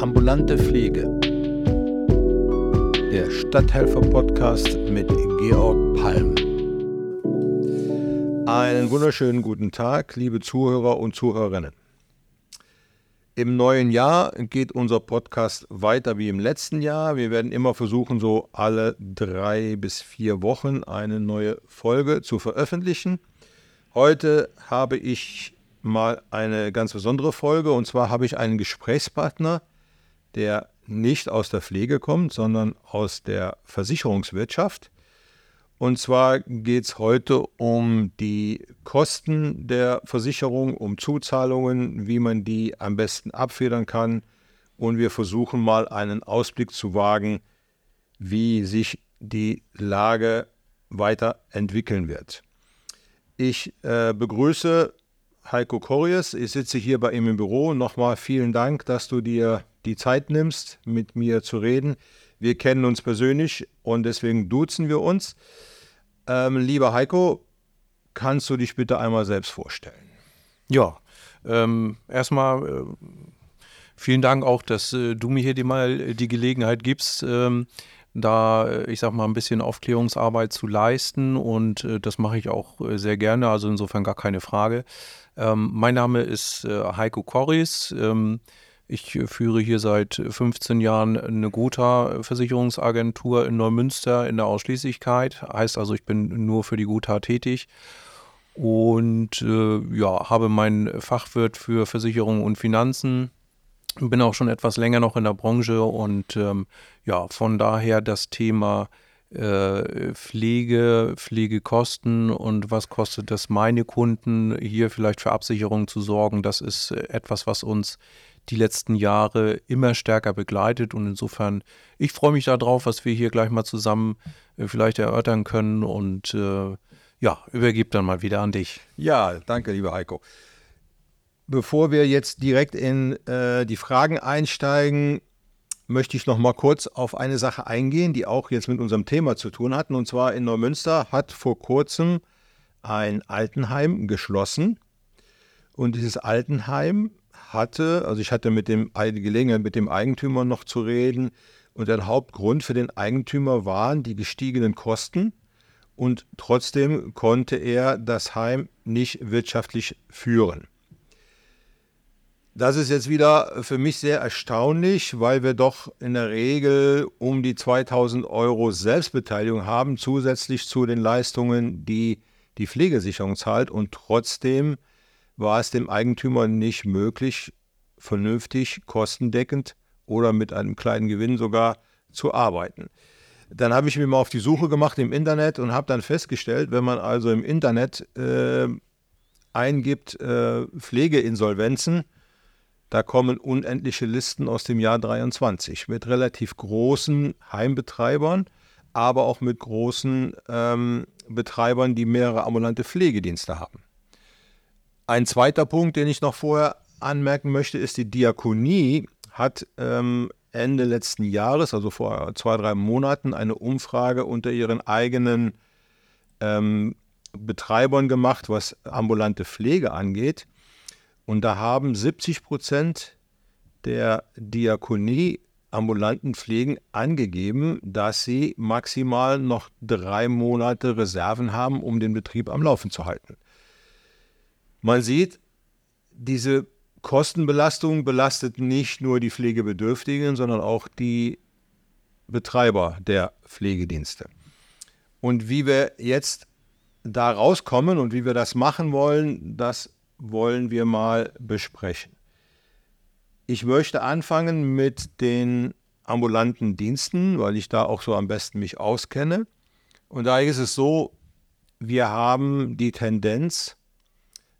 Ambulante Pflege. Der Stadthelfer-Podcast mit Georg Palm. Einen wunderschönen guten Tag, liebe Zuhörer und Zuhörerinnen. Im neuen Jahr geht unser Podcast weiter wie im letzten Jahr. Wir werden immer versuchen, so alle drei bis vier Wochen eine neue Folge zu veröffentlichen. Heute habe ich mal eine ganz besondere Folge und zwar habe ich einen Gesprächspartner, der nicht aus der Pflege kommt, sondern aus der Versicherungswirtschaft. Und zwar geht es heute um die Kosten der Versicherung, um Zuzahlungen, wie man die am besten abfedern kann. Und wir versuchen mal einen Ausblick zu wagen, wie sich die Lage weiterentwickeln wird. Ich äh, begrüße Heiko Korries. Ich sitze hier bei ihm im Büro. Nochmal vielen Dank, dass du dir die Zeit nimmst, mit mir zu reden. Wir kennen uns persönlich und deswegen duzen wir uns. Ähm, lieber Heiko, kannst du dich bitte einmal selbst vorstellen? Ja, ähm, erstmal äh, vielen Dank auch, dass äh, du mir hier die, mal die Gelegenheit gibst, ähm, da, äh, ich sag mal, ein bisschen Aufklärungsarbeit zu leisten und äh, das mache ich auch äh, sehr gerne, also insofern gar keine Frage. Ähm, mein Name ist äh, Heiko Korris. Ich führe hier seit 15 Jahren eine Gotha-Versicherungsagentur in Neumünster in der Ausschließlichkeit. Heißt also, ich bin nur für die Gotha tätig und äh, ja, habe meinen Fachwirt für Versicherung und Finanzen. Bin auch schon etwas länger noch in der Branche und ähm, ja, von daher das Thema äh, Pflege, Pflegekosten und was kostet das meine Kunden, hier vielleicht für Absicherung zu sorgen, das ist etwas, was uns die letzten Jahre immer stärker begleitet. Und insofern, ich freue mich darauf, was wir hier gleich mal zusammen äh, vielleicht erörtern können. Und äh, ja, übergebe dann mal wieder an dich. Ja, danke, lieber Heiko. Bevor wir jetzt direkt in äh, die Fragen einsteigen, möchte ich noch mal kurz auf eine Sache eingehen, die auch jetzt mit unserem Thema zu tun hat. Und zwar in Neumünster hat vor kurzem ein Altenheim geschlossen. Und dieses Altenheim hatte, also ich hatte mit dem die Gelegenheit, mit dem Eigentümer noch zu reden. Und der Hauptgrund für den Eigentümer waren die gestiegenen Kosten. Und trotzdem konnte er das Heim nicht wirtschaftlich führen. Das ist jetzt wieder für mich sehr erstaunlich, weil wir doch in der Regel um die 2000 Euro Selbstbeteiligung haben, zusätzlich zu den Leistungen, die die Pflegesicherung zahlt. Und trotzdem war es dem Eigentümer nicht möglich, vernünftig, kostendeckend oder mit einem kleinen Gewinn sogar zu arbeiten. Dann habe ich mir mal auf die Suche gemacht im Internet und habe dann festgestellt, wenn man also im Internet äh, eingibt äh, Pflegeinsolvenzen, da kommen unendliche Listen aus dem Jahr 23 mit relativ großen Heimbetreibern, aber auch mit großen ähm, Betreibern, die mehrere ambulante Pflegedienste haben. Ein zweiter Punkt, den ich noch vorher anmerken möchte, ist, die Diakonie hat ähm, Ende letzten Jahres, also vor zwei, drei Monaten, eine Umfrage unter ihren eigenen ähm, Betreibern gemacht, was ambulante Pflege angeht. Und da haben 70 Prozent der Diakonie ambulanten Pflegen angegeben, dass sie maximal noch drei Monate Reserven haben, um den Betrieb am Laufen zu halten. Man sieht, diese Kostenbelastung belastet nicht nur die Pflegebedürftigen, sondern auch die Betreiber der Pflegedienste. Und wie wir jetzt da rauskommen und wie wir das machen wollen, das wollen wir mal besprechen. Ich möchte anfangen mit den ambulanten Diensten, weil ich da auch so am besten mich auskenne. Und da ist es so, wir haben die Tendenz,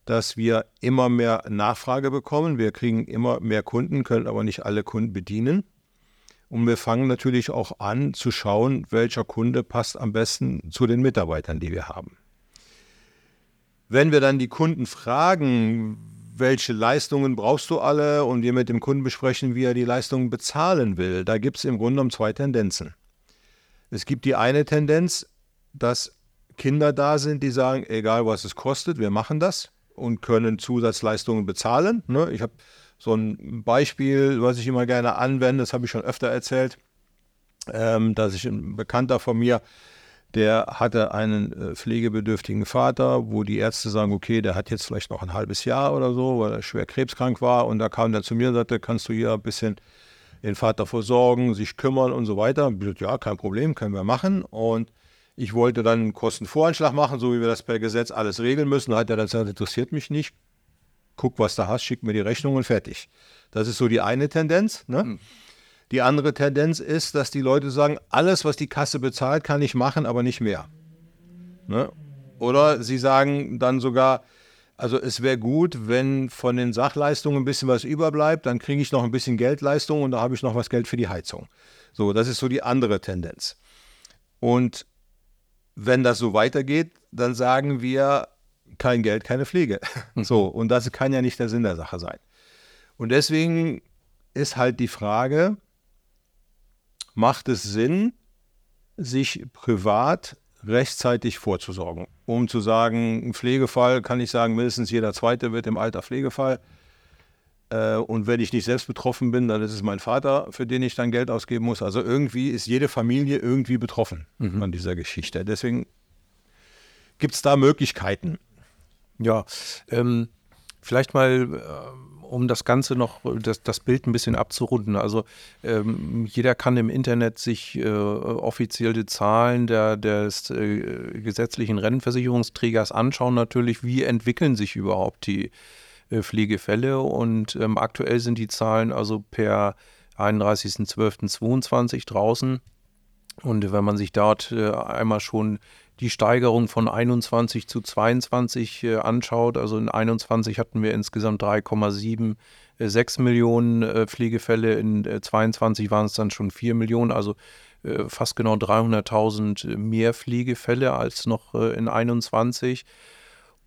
dass wir immer mehr Nachfrage bekommen. Wir kriegen immer mehr Kunden, können aber nicht alle Kunden bedienen. Und wir fangen natürlich auch an zu schauen, welcher Kunde passt am besten zu den Mitarbeitern, die wir haben. Wenn wir dann die Kunden fragen, welche Leistungen brauchst du alle und wir mit dem Kunden besprechen, wie er die Leistungen bezahlen will, da gibt es im Grunde genommen zwei Tendenzen. Es gibt die eine Tendenz, dass Kinder da sind, die sagen, egal was es kostet, wir machen das und können Zusatzleistungen bezahlen. Ne? Ich habe So ein Beispiel, was ich immer gerne anwende, das habe ich schon öfter erzählt, ähm, dass ich ein Bekannter von mir, der hatte einen äh, pflegebedürftigen Vater, wo die Ärzte sagen, okay, der hat jetzt vielleicht noch ein halbes Jahr oder so, weil er schwer krebskrank war. Und da kam der zu mir und sagte, kannst du hier ein bisschen den Vater versorgen, sich kümmern und so weiter. Ich gesagt, ja, kein Problem, können wir machen. Und ich wollte dann einen Kostenvoranschlag machen, so wie wir das per Gesetz alles regeln müssen. Da hat er dann gesagt, interessiert mich nicht. Guck, was du hast, schick mir die Rechnung und fertig. Das ist so die eine Tendenz. Ne? Mhm. Die andere Tendenz ist, dass die Leute sagen, alles, was die Kasse bezahlt, kann ich machen, aber nicht mehr. Ne? Oder sie sagen dann sogar, also es wäre gut, wenn von den Sachleistungen ein bisschen was überbleibt, dann kriege ich noch ein bisschen Geldleistung und da habe ich noch was Geld für die Heizung. So, das ist so die andere Tendenz. Und wenn das so weitergeht, dann sagen wir, kein Geld, keine Pflege. So, und das kann ja nicht der Sinn der Sache sein. Und deswegen ist halt die Frage, macht es Sinn, sich privat rechtzeitig vorzusorgen, um zu sagen, ein Pflegefall kann ich sagen, mindestens jeder zweite wird im Alter Pflegefall. Äh, und wenn ich nicht selbst betroffen bin, dann ist es mein Vater, für den ich dann Geld ausgeben muss. Also irgendwie ist jede Familie irgendwie betroffen mhm. an dieser Geschichte. Deswegen gibt es da Möglichkeiten. Ja, ähm, vielleicht mal äh, um das Ganze noch, das, das Bild ein bisschen abzurunden. Also ähm, jeder kann im Internet sich äh, offizielle Zahlen der, des äh, gesetzlichen Rentenversicherungsträgers anschauen, natürlich, wie entwickeln sich überhaupt die äh, Pflegefälle. Und ähm, aktuell sind die Zahlen also per 31.12.22 draußen. Und wenn man sich dort äh, einmal schon die Steigerung von 21 zu 22 äh, anschaut, also in 21 hatten wir insgesamt 3,76 äh, Millionen äh, Pflegefälle, in äh, 22 waren es dann schon 4 Millionen, also äh, fast genau 300.000 mehr Pflegefälle als noch äh, in 21.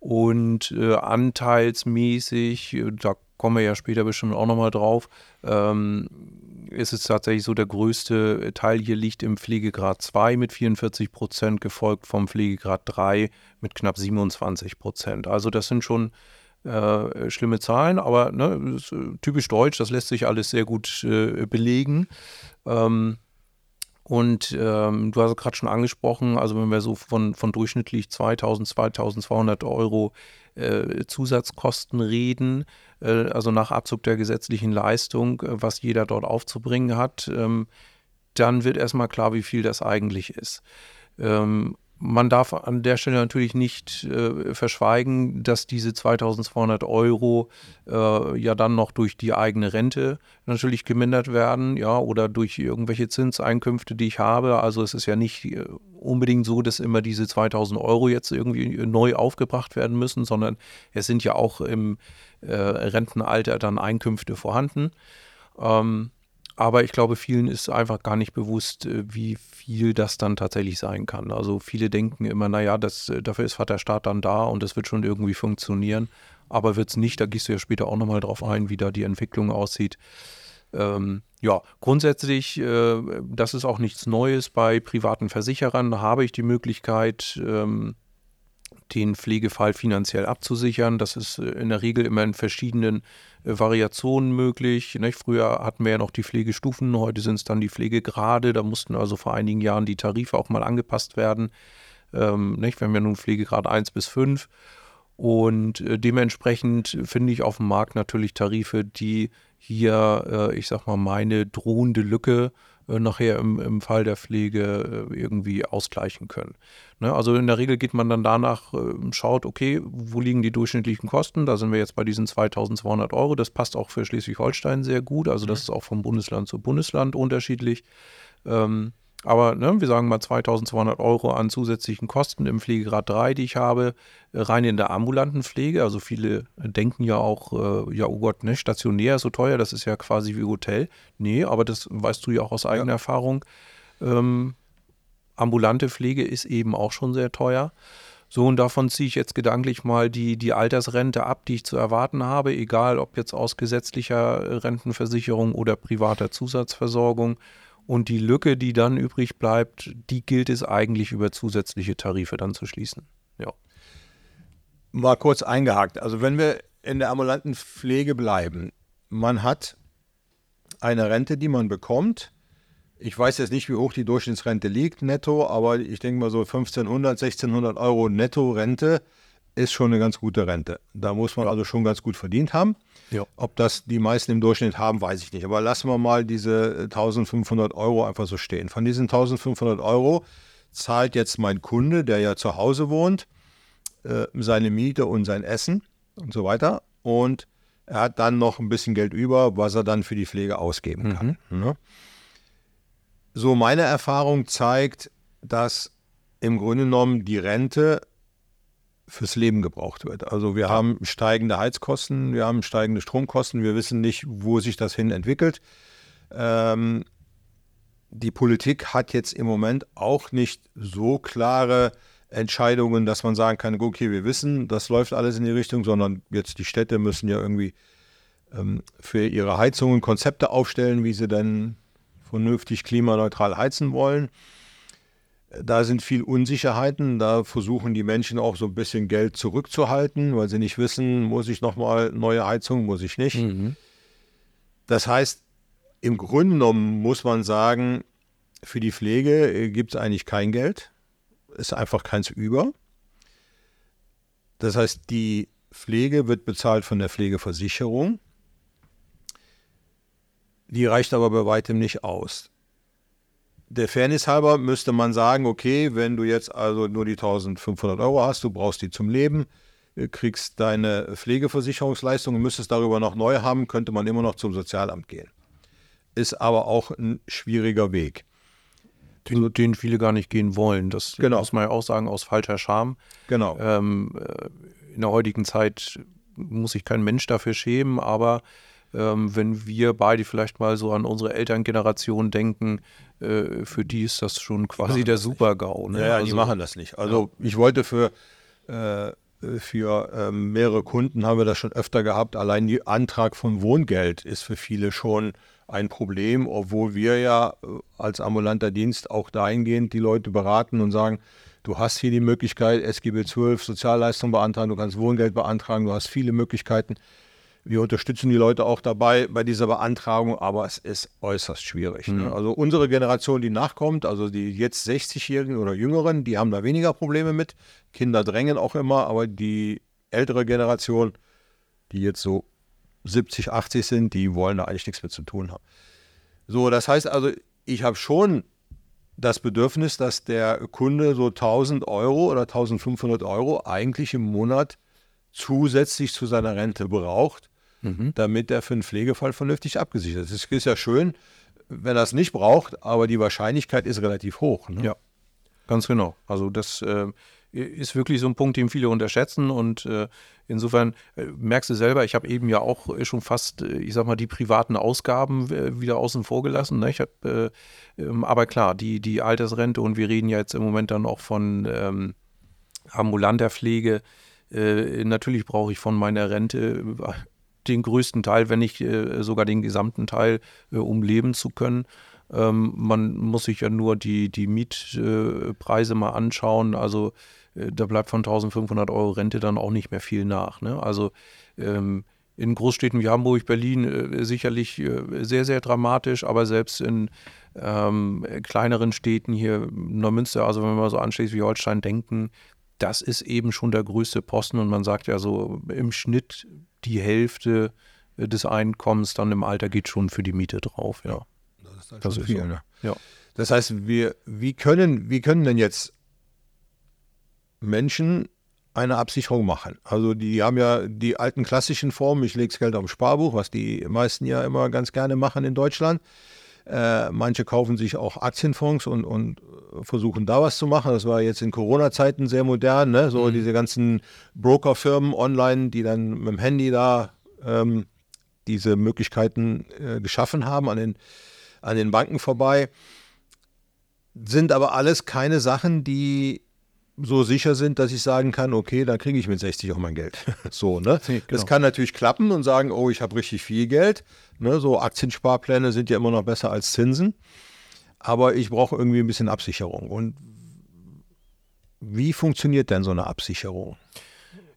Und anteilsmäßig, da kommen wir ja später bestimmt auch nochmal drauf, ähm, ist es tatsächlich so, der größte Teil hier liegt im Pflegegrad 2 mit 44 Prozent, gefolgt vom Pflegegrad 3 mit knapp 27 Prozent. Also das sind schon äh, schlimme Zahlen, aber ne, äh, typisch deutsch, das lässt sich alles sehr gut äh, belegen. Ähm, und ähm, du hast gerade schon angesprochen, also wenn wir so von, von durchschnittlich 2000, 2200 Euro äh, Zusatzkosten reden, äh, also nach Abzug der gesetzlichen Leistung, äh, was jeder dort aufzubringen hat, ähm, dann wird erstmal klar, wie viel das eigentlich ist. Ähm, man darf an der Stelle natürlich nicht äh, verschweigen, dass diese 2200 Euro äh, ja dann noch durch die eigene Rente natürlich gemindert werden, ja, oder durch irgendwelche Zinseinkünfte, die ich habe. Also es ist ja nicht äh, unbedingt so, dass immer diese 2000 Euro jetzt irgendwie neu aufgebracht werden müssen, sondern es sind ja auch im äh, Rentenalter dann Einkünfte vorhanden. Ähm, aber ich glaube, vielen ist einfach gar nicht bewusst, äh, wie viel das dann tatsächlich sein kann. Also viele denken immer, naja, das, äh, dafür ist Vaterstaat dann da und das wird schon irgendwie funktionieren. Aber wird es nicht, da gehst du ja später auch nochmal drauf ein, wie da die Entwicklung aussieht. Ähm, ja, grundsätzlich, äh, das ist auch nichts Neues. Bei privaten Versicherern habe ich die Möglichkeit, ähm, den Pflegefall finanziell abzusichern. Das ist äh, in der Regel immer in verschiedenen äh, Variationen möglich. Früher hatten wir ja noch die Pflegestufen, heute sind es dann die Pflegegrade. Da mussten also vor einigen Jahren die Tarife auch mal angepasst werden. Ähm? Wir haben ja nun Pflegegrad 1 bis 5. Und äh, dementsprechend finde ich auf dem Markt natürlich Tarife, die hier, ich sag mal, meine drohende Lücke äh, nachher im, im Fall der Pflege äh, irgendwie ausgleichen können. Ne? Also in der Regel geht man dann danach, äh, schaut, okay, wo liegen die durchschnittlichen Kosten? Da sind wir jetzt bei diesen 2200 Euro. Das passt auch für Schleswig-Holstein sehr gut. Also das mhm. ist auch vom Bundesland zu Bundesland unterschiedlich. Ähm, aber ne, wir sagen mal 2200 Euro an zusätzlichen Kosten im Pflegegrad 3, die ich habe, äh, rein in der ambulanten Pflege. Also viele denken ja auch, äh, ja, oh Gott, ne, stationär ist so teuer, das ist ja quasi wie Hotel. Nee, aber das weißt du ja auch aus eigener ja. Erfahrung. Ähm, ambulante Pflege ist eben auch schon sehr teuer. So, und davon ziehe ich jetzt gedanklich mal die, die Altersrente ab, die ich zu erwarten habe, egal ob jetzt aus gesetzlicher Rentenversicherung oder privater Zusatzversorgung. Und die Lücke, die dann übrig bleibt, die gilt es eigentlich über zusätzliche Tarife dann zu schließen. Ja. Mal kurz eingehakt. Also wenn wir in der ambulanten Pflege bleiben, man hat eine Rente, die man bekommt. Ich weiß jetzt nicht, wie hoch die Durchschnittsrente liegt netto, aber ich denke mal so 1500, 1600 Euro Netto-Rente ist schon eine ganz gute Rente. Da muss man also schon ganz gut verdient haben. Ja. Ob das die meisten im Durchschnitt haben, weiß ich nicht. Aber lassen wir mal diese 1500 Euro einfach so stehen. Von diesen 1500 Euro zahlt jetzt mein Kunde, der ja zu Hause wohnt, äh, seine Miete und sein Essen und so weiter. Und er hat dann noch ein bisschen Geld über, was er dann für die Pflege ausgeben kann. Mhm. Ne? So, meine Erfahrung zeigt, dass im Grunde genommen die Rente fürs Leben gebraucht wird. Also wir haben steigende Heizkosten, wir haben steigende Stromkosten, wir wissen nicht, wo sich das hin entwickelt. Ähm, die Politik hat jetzt im Moment auch nicht so klare Entscheidungen, dass man sagen kann, okay, wir wissen, das läuft alles in die Richtung, sondern jetzt die Städte müssen ja irgendwie ähm, für ihre Heizungen Konzepte aufstellen, wie sie dann vernünftig klimaneutral heizen wollen. Da sind viel Unsicherheiten. Da versuchen die Menschen auch so ein bisschen Geld zurückzuhalten, weil sie nicht wissen, muss ich nochmal neue Heizung, muss ich nicht. Mhm. Das heißt, im Grunde genommen muss man sagen, für die Pflege äh, gibt es eigentlich kein Geld. Ist einfach keins über. Das heißt, die Pflege wird bezahlt von der Pflegeversicherung. Die reicht aber bei weitem nicht aus der Fairness halber müsste man sagen, okay, wenn du jetzt also nur die 1500 Euro hast, du brauchst die zum Leben, äh, kriegst deine Pflegeversicherungsleistung und müsstest darüber noch neu haben, könnte man immer noch zum Sozialamt gehen. Ist aber auch ein schwieriger Weg. Den, den viele gar nicht gehen wollen. Das genau. muss man ja auch sagen, aus falscher Scham. Genau. Ähm, äh, in der heutigen Zeit muss sich kein Mensch dafür schämen, aber ähm, wenn wir beide vielleicht mal so an unsere Elterngeneration denken, äh, für die ist das schon quasi der Super-GAU. Ne? Ja, also, die machen das nicht. Also ja. ich wollte für, äh, für ähm, mehrere Kunden, haben wir das schon öfter gehabt, allein der Antrag von Wohngeld ist für viele schon ein Problem, obwohl wir ja äh, als ambulanter Dienst auch dahingehend die Leute beraten und sagen, du hast hier die Möglichkeit, SGB 12 Sozialleistung beantragen, du kannst Wohngeld beantragen, du hast viele Möglichkeiten. Wir unterstützen die Leute auch dabei bei dieser Beantragung, aber es ist äußerst schwierig. Ne? Mhm. Ne? Also unsere Generation, die nachkommt, also die jetzt 60-Jährigen oder Jüngeren, die haben da weniger Probleme mit. Kinder drängen auch immer, aber die ältere Generation, die jetzt so 70, 80 sind, die wollen da eigentlich nichts mit zu tun haben. So, das heißt also, ich habe schon das Bedürfnis, dass der Kunde so 1000 Euro oder 1500 Euro eigentlich im Monat zusätzlich zu seiner Rente braucht, mhm. damit er für einen Pflegefall vernünftig abgesichert ist. Es ist ja schön, wenn er es nicht braucht, aber die Wahrscheinlichkeit ist relativ hoch. Ne? Ja, ganz genau. Also das äh, ist wirklich so ein Punkt, den viele unterschätzen und äh, insofern äh, merkst du selber, ich habe eben ja auch schon fast, äh, ich sag mal, die privaten Ausgaben äh, wieder außen vor gelassen. Ne? Ich hab, äh, ähm, aber klar, die, die Altersrente und wir reden ja jetzt im Moment dann auch von ähm, ambulanter Pflege. natürlich brauche ich von meiner Rente den größten Teil, wenn nicht äh, sogar den gesamten Teil, äh, um leben zu können. Ähm, man muss sich ja nur die, die Mietpreise mal anschauen. Also äh, da bleibt von 1500 Euro Rente dann auch nicht mehr viel nach. Ne? Also ähm, in Großstädten wie Hamburg, Berlin äh, sicherlich äh, sehr, sehr dramatisch, aber selbst in ähm, kleineren Städten hier, Neumünster, also wenn wir so an Schleswig-Holstein denken, das ist eben schon der größte Posten und man sagt ja so im Schnitt die Hälfte äh, des Einkommens dann im Alter geht schon für die Miete drauf, ja. Das ist, halt das ist viel, so. ne? ja. Das heißt, wir, wie, können, wie können denn jetzt Menschen eine Absicherung machen? Also die haben ja die alten klassischen Formen, ich lege das Geld auf dem Sparbuch, was die meisten ja immer ganz gerne machen in Deutschland. Äh, manche kaufen sich auch Aktienfonds und, und versuchen da was zu machen. Das war jetzt in Corona-Zeiten sehr modern, ne? so mhm. diese ganzen Brokerfirmen online, die dann mit dem Handy da ähm, diese Möglichkeiten äh, geschaffen haben an den, an den Banken vorbei. Sind aber alles keine Sachen, die so sicher sind, dass ich sagen kann, okay, dann kriege ich mit 60 auch mein Geld. so, ne? Genau. Das kann natürlich klappen und sagen, oh, ich habe richtig viel Geld. Ne? So Aktiensparpläne sind ja immer noch besser als Zinsen. Aber ich brauche irgendwie ein bisschen Absicherung. Und wie funktioniert denn so eine Absicherung?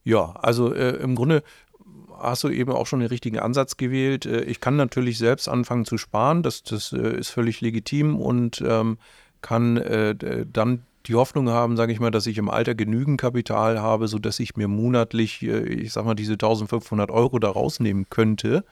Ja, also äh, im Grunde hast du eben auch schon den richtigen Ansatz gewählt. Äh, ich kann natürlich selbst anfangen zu sparen, das, das äh, ist völlig legitim und ähm, kann äh, dann die Hoffnung haben, sage ich mal, dass ich im Alter genügend Kapital habe, sodass ich mir monatlich, äh, ich sag mal, diese 1500 Euro da rausnehmen könnte.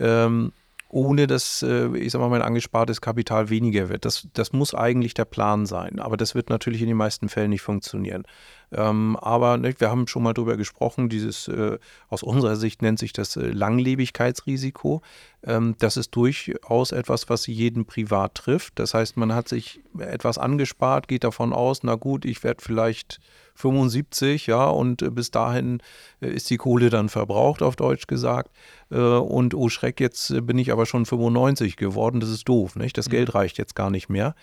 Ähm, ohne dass, äh, ich sag mal, mein angespartes Kapital weniger wird. Das, das muss eigentlich der Plan sein. Aber das wird natürlich in den meisten Fällen nicht funktionieren. Ähm, aber ne, wir haben schon mal darüber gesprochen, dieses, äh, aus unserer Sicht nennt sich das äh, Langlebigkeitsrisiko. Ähm, das ist durchaus etwas, was jeden privat trifft. Das heißt, man hat sich etwas angespart, geht davon aus, na gut, ich werde vielleicht 75, ja, und äh, bis dahin äh, ist die Kohle dann verbraucht, auf Deutsch gesagt. Äh, und oh Schreck, jetzt bin ich aber schon 95 geworden, das ist doof, nicht? Das mhm. Geld reicht jetzt gar nicht mehr.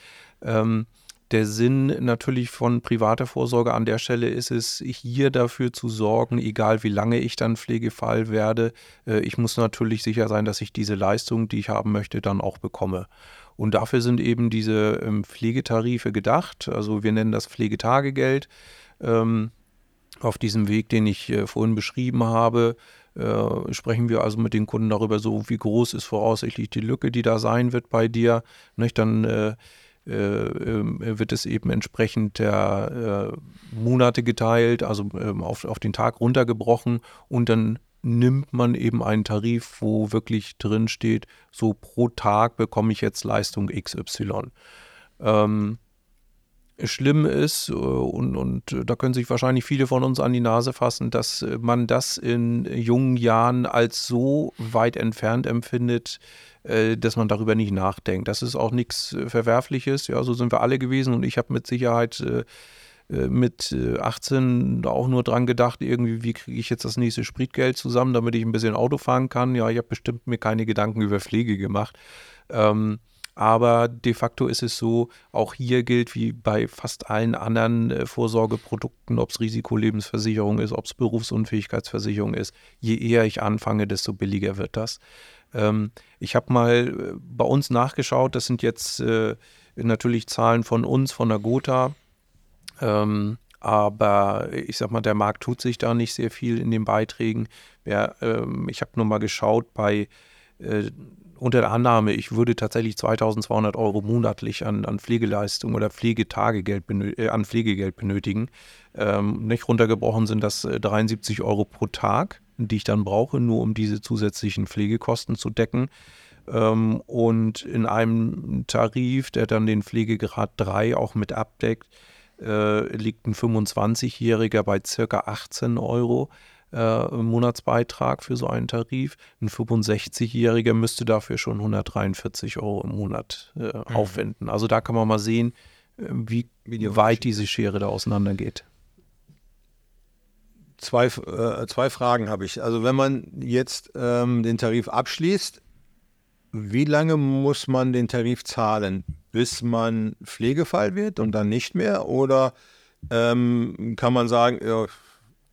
Ähm, der Sinn natürlich von privater Vorsorge an der Stelle ist es, hier dafür zu sorgen, egal wie lange ich dann Pflegefall werde, äh, ich muss natürlich sicher sein, dass ich diese Leistung, die ich haben möchte, dann auch bekomme. Und dafür sind eben diese ähm, Pflegetarife gedacht. Also wir nennen das Pflegetagegeld. Ähm, auf diesem Weg, den ich äh, vorhin beschrieben habe, äh, sprechen wir also mit den Kunden darüber, so wie groß ist voraussichtlich die Lücke, die da sein wird bei dir. Dann wird es eben entsprechend der äh, Monate geteilt, also ähm, auf, auf den Tag runtergebrochen und dann nimmt man eben einen Tarif, wo wirklich drin steht, so pro Tag bekomme ich jetzt Leistung XY. Ähm, schlimm ist, äh, und, und da können sich wahrscheinlich viele von uns an die Nase fassen, dass man das in jungen Jahren als so weit entfernt empfindet, äh, dass man darüber nicht nachdenkt. Das ist auch nichts äh, Verwerfliches. Ja, so sind wir alle gewesen und ich habe mit Sicherheit äh, mit 18 auch nur dran gedacht, irgendwie, wie kriege ich jetzt das nächste Spritgeld zusammen, damit ich ein bisschen Auto fahren kann. Ja, ich habe bestimmt mir keine Gedanken über Pflege gemacht. Ähm, aber de facto ist es so, auch hier gilt wie bei fast allen anderen Vorsorgeprodukten, ob es Risikolebensversicherung ist, ob es Berufsunfähigkeitsversicherung ist, je eher ich anfange, desto billiger wird das. Ähm, ich habe mal äh, bei uns nachgeschaut, das sind jetzt äh, natürlich Zahlen von uns, von der Gotha. Ähm, aber ich sag mal, der Markt tut sich da nicht sehr viel in den Beiträgen. Ja, ähm, ich habe nur mal geschaut bei äh, unter der Annahme, ich würde tatsächlich 2200 Euro monatlich an, an Pflegeleistung oder Pflegetagegeld äh, an Pflegegeld benötigen. Ähm, nicht runtergebrochen sind das 73 äh, Euro pro Tag die ich dann brauche, nur um diese zusätzlichen Pflegekosten zu decken. Ähm, und in einem Tarif, der dann den Pflegegrad 3 auch mit abdeckt, äh, liegt ein 25-Jähriger bei circa 18 Euro äh, Monatsbeitrag für so einen Tarif. Ein 65-Jähriger müsste dafür schon 143 Euro im Monat äh, mhm. aufwenden. Also da kann man mal sehen, äh, wie, wie weit diese Schere da auseinandergeht zwei, äh, zwei Fragen habe ich. Also wenn man jetzt ähm, den Tarif abschließt, wie lange muss man den Tarif zahlen, bis man Pflegefall wird und dann nicht mehr? Oder ähm, kann man sagen, ja,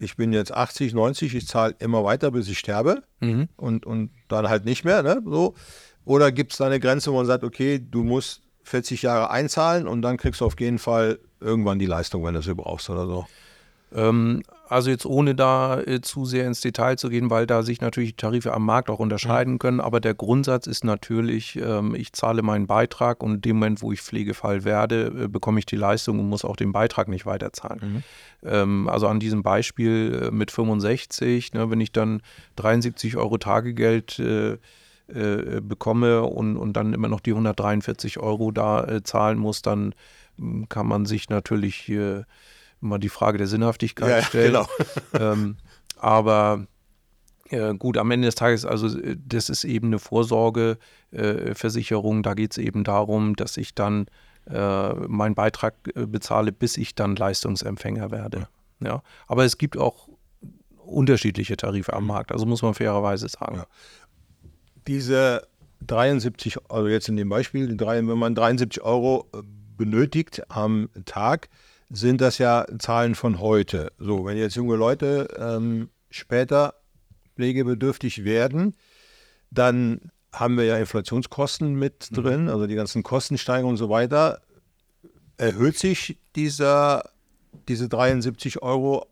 ich bin jetzt 80, 90, ich zahle immer weiter, bis ich sterbe mhm. und, und dann halt nicht mehr? Ne? So. Oder gibt es da eine Grenze, wo man sagt, okay, du musst 40 Jahre einzahlen und dann kriegst du auf jeden Fall irgendwann die Leistung, wenn du sie brauchst oder so? Ähm, also jetzt ohne da äh, zu sehr ins Detail zu gehen, weil da sich natürlich die Tarife am Markt auch unterscheiden mhm. können. Aber der Grundsatz ist natürlich, ähm, ich zahle meinen Beitrag und in dem Moment, wo ich Pflegefall werde, äh, bekomme ich die Leistung und muss auch den Beitrag nicht weiterzahlen. Mhm. Ähm, also an diesem Beispiel äh, mit 65, ne, wenn ich dann 73 Euro Tagegeld äh, äh, bekomme und, und dann immer noch die 143 Euro da äh, zahlen muss, dann hm, kann man sich natürlich mal die Frage der Sinnhaftigkeit ja, stellen. Genau. ähm, aber äh, gut, am Ende des Tages, also äh, das ist eben eine Vorsorgeversicherung. Äh, da geht es eben darum, dass ich dann äh, meinen Beitrag äh, bezahle, bis ich dann Leistungsempfänger werde. Ja. ja. Aber es gibt auch unterschiedliche Tarife am mhm. Markt, also muss man fairerweise sagen. Ja. Diese 73, also jetzt in dem Beispiel, wenn man 73 Euro äh, benötigt am Tag, sind das ja Zahlen von heute. So, wenn jetzt junge Leute ähm, später pflegebedürftig werden, dann haben wir ja Inflationskosten mit mhm. drin, also die ganzen Kostensteigerungen und so weiter. Erhöht sich dieser, diese 73 Euro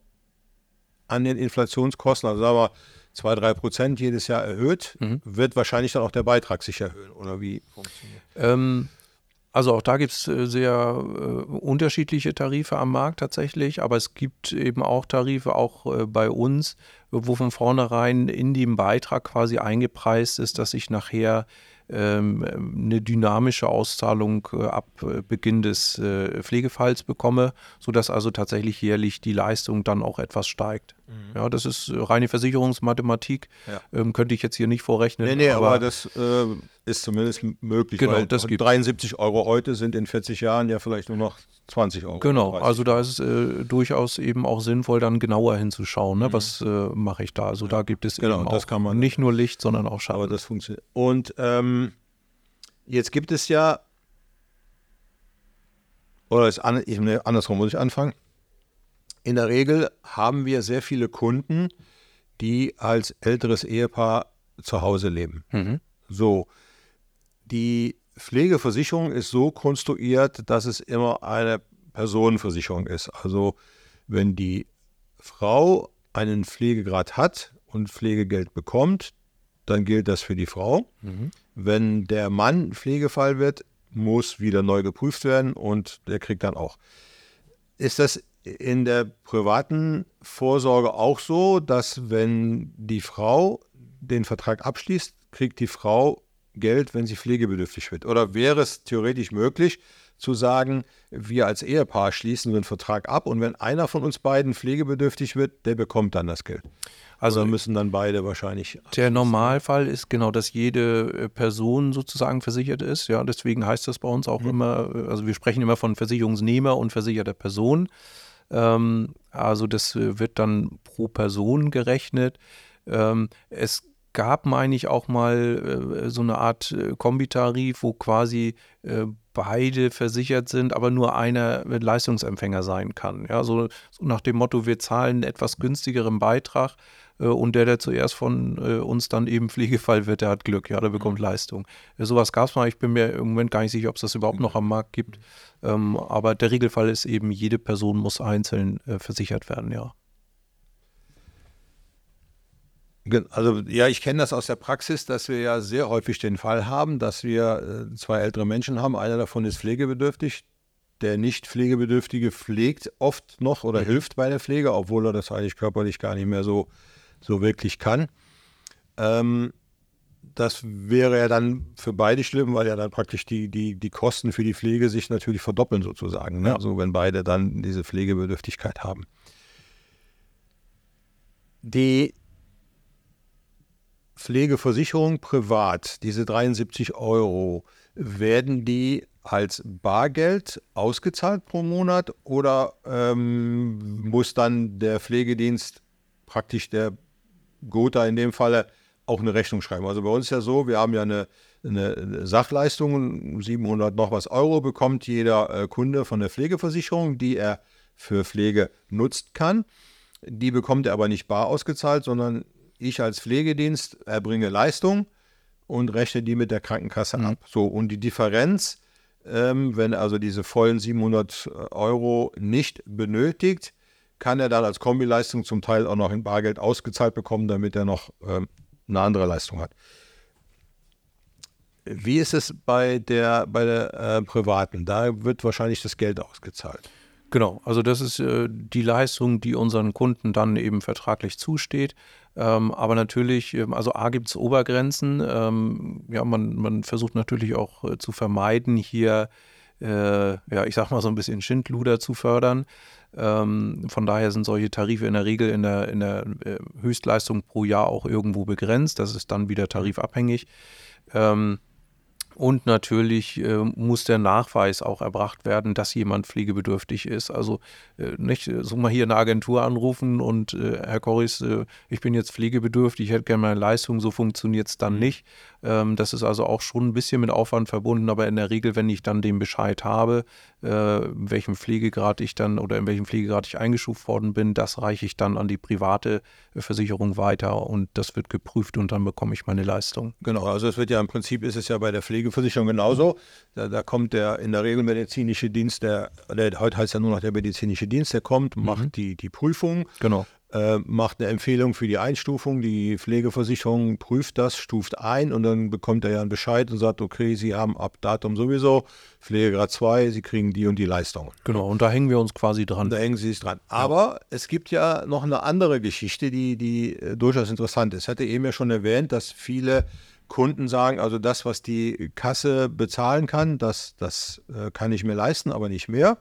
an den Inflationskosten? Also sagen wir, 2, 3 Prozent jedes Jahr erhöht, mhm. wird wahrscheinlich dann auch der Beitrag sich erhöhen. Oder wie funktioniert ähm, also auch da gibt es äh, sehr äh, unterschiedliche Tarife am Markt tatsächlich, aber es gibt eben auch Tarife, auch äh, bei uns, wo von vornherein in dem Beitrag quasi eingepreist ist, dass ich nachher ähm, eine dynamische Auszahlung ab Beginn des Pflegefalls bekomme, sodass also tatsächlich jährlich die Leistung dann auch etwas steigt. Mhm. Ja, das ist reine Versicherungsmathematik, ja. ähm, könnte ich jetzt hier nicht vorrechnen. Nee, nee, aber, aber das äh, ist zumindest möglich, genau, das 73 Euro heute sind in 40 Jahren ja vielleicht nur noch 20 Euro. Genau, also da ist es äh, durchaus eben auch sinnvoll, dann genauer hinzuschauen, ne? Mhm. was äh, mache ich da. Also da gibt es genau, das kann man, nicht nur Licht, sondern auch Schatten. Aber das funktioniert. Und ähm, jetzt gibt es ja, oder ist an, ich, ne, andersrum muss ich anfangen. In der Regel haben wir sehr viele Kunden, die als älteres Ehepaar zu Hause leben. Mhm. So, die Pflegeversicherung ist so konstruiert, dass es immer eine Personenversicherung ist. Also wenn die Frau einen Pflegegrad hat und Pflegegeld bekommt, dann gilt das für die Frau. Mhm. Wenn der Mann Pflegefall wird, muss wieder neu geprüft werden und der kriegt dann auch. Ist das in der privaten Vorsorge auch so, dass wenn die Frau den Vertrag abschließt, kriegt die Frau Geld, wenn sie pflegebedürftig wird? Oder wäre es theoretisch möglich zu sagen, wir als Ehepaar schließen den Vertrag ab und wenn einer von uns beiden pflegebedürftig wird, der bekommt dann das Geld? Also Oder müssen dann beide wahrscheinlich. Der Normalfall ist genau, dass jede äh, Person sozusagen versichert ist. Ja, deswegen heißt das bei uns auch mhm. immer, äh, also wir sprechen immer von Versicherungsnehmer und versicherter Person. Ähm, also das äh, wird dann pro Person gerechnet. Ähm, es gab, meine ich, auch mal äh, so eine Art äh, Kombitarif, wo quasi äh, beide versichert sind, aber nur einer Leistungsempfänger sein kann. Ja, so, so nach dem Motto, wir zahlen einen etwas günstigeren Beitrag äh, und der, der zuerst von äh, uns dann eben Pflegefall wird, der hat Glück, ja, der bekommt mhm. Leistung. Äh, sowas gab es mal, ich bin mir im Moment gar nicht sicher, ob es das überhaupt noch am Markt gibt. Ähm, aber der Regelfall ist eben, jede Person muss einzeln äh, versichert werden, ja. Also ja, ich kenne das aus der Praxis, dass wir ja sehr häufig den Fall haben, dass wir äh, zwei ältere Menschen haben. Einer davon ist pflegebedürftig. Der nicht pflegebedürftige pflegt oft noch oder mhm. hilft bei der Pflege, obwohl er das eigentlich körperlich gar nicht mehr so, so wirklich kann. Ähm, das wäre ja dann für beide schlimm, weil ja dann praktisch die, die, die Kosten für die Pflege sich natürlich verdoppeln sozusagen. Ne? Ja. Also wenn beide dann diese Pflegebedürftigkeit haben. Die Pflegeversicherung privat, diese 73 Euro, werden die als Bargeld ausgezahlt pro Monat oder ähm, muss dann der Pflegedienst praktisch der Gotha in dem Falle auch eine Rechnung schreiben? Also bei uns ist ja so, wir haben ja eine, eine Sachleistung, 700 noch was Euro bekommt jeder äh, Kunde von der Pflegeversicherung, die er für Pflege nutzt kann. Die bekommt er aber nicht bar ausgezahlt, sondern ich als Pflegedienst erbringe Leistung und rechne die mit der Krankenkasse mhm. ab. So, und die Differenz, ähm, wenn also diese vollen 700 äh, Euro nicht benötigt, kann er dann als Kombileistung zum Teil auch noch in Bargeld ausgezahlt bekommen, damit er noch ähm, eine andere Leistung hat. Wie ist es bei der, bei der äh, privaten? Da wird wahrscheinlich das Geld ausgezahlt. Genau, also das ist äh, die Leistung, die unseren Kunden dann eben vertraglich zusteht. Ähm, aber natürlich, ähm, also A gibt es Obergrenzen. Ähm, ja, man, man versucht natürlich auch äh, zu vermeiden, hier, äh, ja, ich sag mal so ein bisschen Schindluder zu fördern. Ähm, von daher sind solche Tarife in der Regel in der, in der äh, Höchstleistung pro Jahr auch irgendwo begrenzt. Das ist dann wieder tarifabhängig. Ähm, und natürlich äh, muss der Nachweis auch erbracht werden, dass jemand pflegebedürftig ist. Also äh, nicht äh, so mal hier eine Agentur anrufen und äh, Herr Korris, äh, ich bin jetzt pflegebedürftig, ich hätte gerne meine Leistung, so funktioniert es dann mhm. nicht. Ähm, das ist also auch schon ein bisschen mit Aufwand verbunden, aber in der Regel, wenn ich dann den Bescheid habe, äh, in welchem Pflegegrad ich dann oder in welchem Pflegegrad ich eingestuft worden bin, das reiche ich dann an die private Versicherung weiter und das wird geprüft und dann bekomme ich meine Leistung. Genau, also es wird ja im Prinzip ist es ja bei der Pflegeversicherung genauso. Da, da kommt der in der Regel medizinische Dienst, der, der heute heißt ja nur noch der medizinische Dienst, der kommt, mhm. macht die, die Prüfung. Genau äh, macht eine Empfehlung für die Einstufung. Die Pflegeversicherung prüft das, stuft ein und dann bekommt er ja einen Bescheid und sagt, okay, Sie haben ab Datum sowieso Pflegegrad 2, Sie kriegen die und die Leistungen. Genau, und da hängen wir uns quasi dran. Da hängen Sie sich dran. Aber ja. es gibt ja noch eine andere Geschichte, die, die äh, durchaus interessant ist. Ich hatte eben ja schon erwähnt, dass viele Kunden sagen, also das, was die Kasse bezahlen kann, das, das äh, kann ich mir leisten, aber nicht mehr.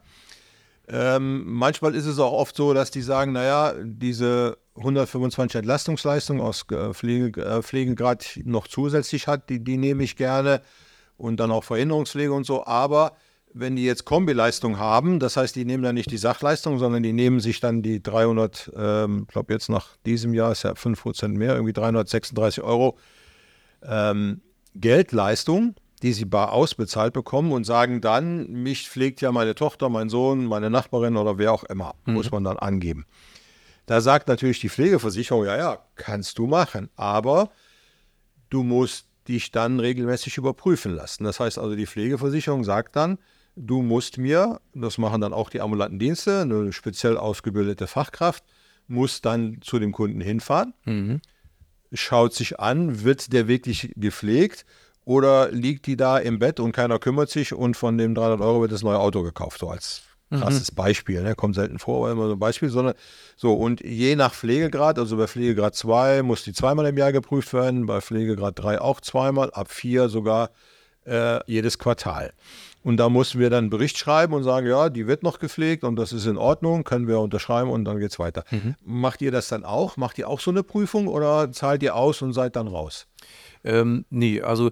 Ähm, manchmal ist es auch oft so, dass die sagen, naja, diese 125 Entlastungsleistung aus äh, Pflege, äh, Pflegegrad noch zusätzlich hat, die, die nehme ich gerne und dann auch Verhinderungspflege und so. Aber wenn die jetzt Kombileistung haben, das heißt, die nehmen dann nicht die Sachleistung, sondern die nehmen sich dann die 300, ähm, ich glaube jetzt nach diesem Jahr ist ja 5% mehr, irgendwie 336 Euro ähm, Geldleistung die sie bar ausbezahlt bekommen und sagen dann, mich pflegt ja meine Tochter, mein Sohn, meine Nachbarin oder wer auch immer, mhm. muss man dann angeben. Da sagt natürlich die Pflegeversicherung, ja, ja, kannst du machen, aber du musst dich dann regelmäßig überprüfen lassen. Das heißt also, die Pflegeversicherung sagt dann, du musst mir, das machen dann auch die ambulanten Dienste, eine speziell ausgebildete Fachkraft, muss dann zu dem Kunden hinfahren, mhm. schaut sich an, wird der wirklich gepflegt oder liegt die da im Bett und keiner kümmert sich und von dem 300 Euro wird das neue Auto gekauft, so als mhm. krasses mhm. Beispiel. Ne? Kommt selten vor, aber immer so ein Beispiel, sondern so. Und je nach Pflegegrad, also bei Pflegegrad 2 muss die zweimal im Jahr geprüft werden, bei Pflegegrad 3 auch zweimal, ab 4 sogar äh, jedes Quartal. Und da mussten wir dann einen Bericht schreiben und sagen, ja, die wird noch gepflegt und das ist in Ordnung, können wir unterschreiben und dann geht es weiter. Mhm. Macht ihr das dann auch? Macht ihr auch so eine Prüfung oder zahlt ihr aus und seid dann raus? Ähm, nee, also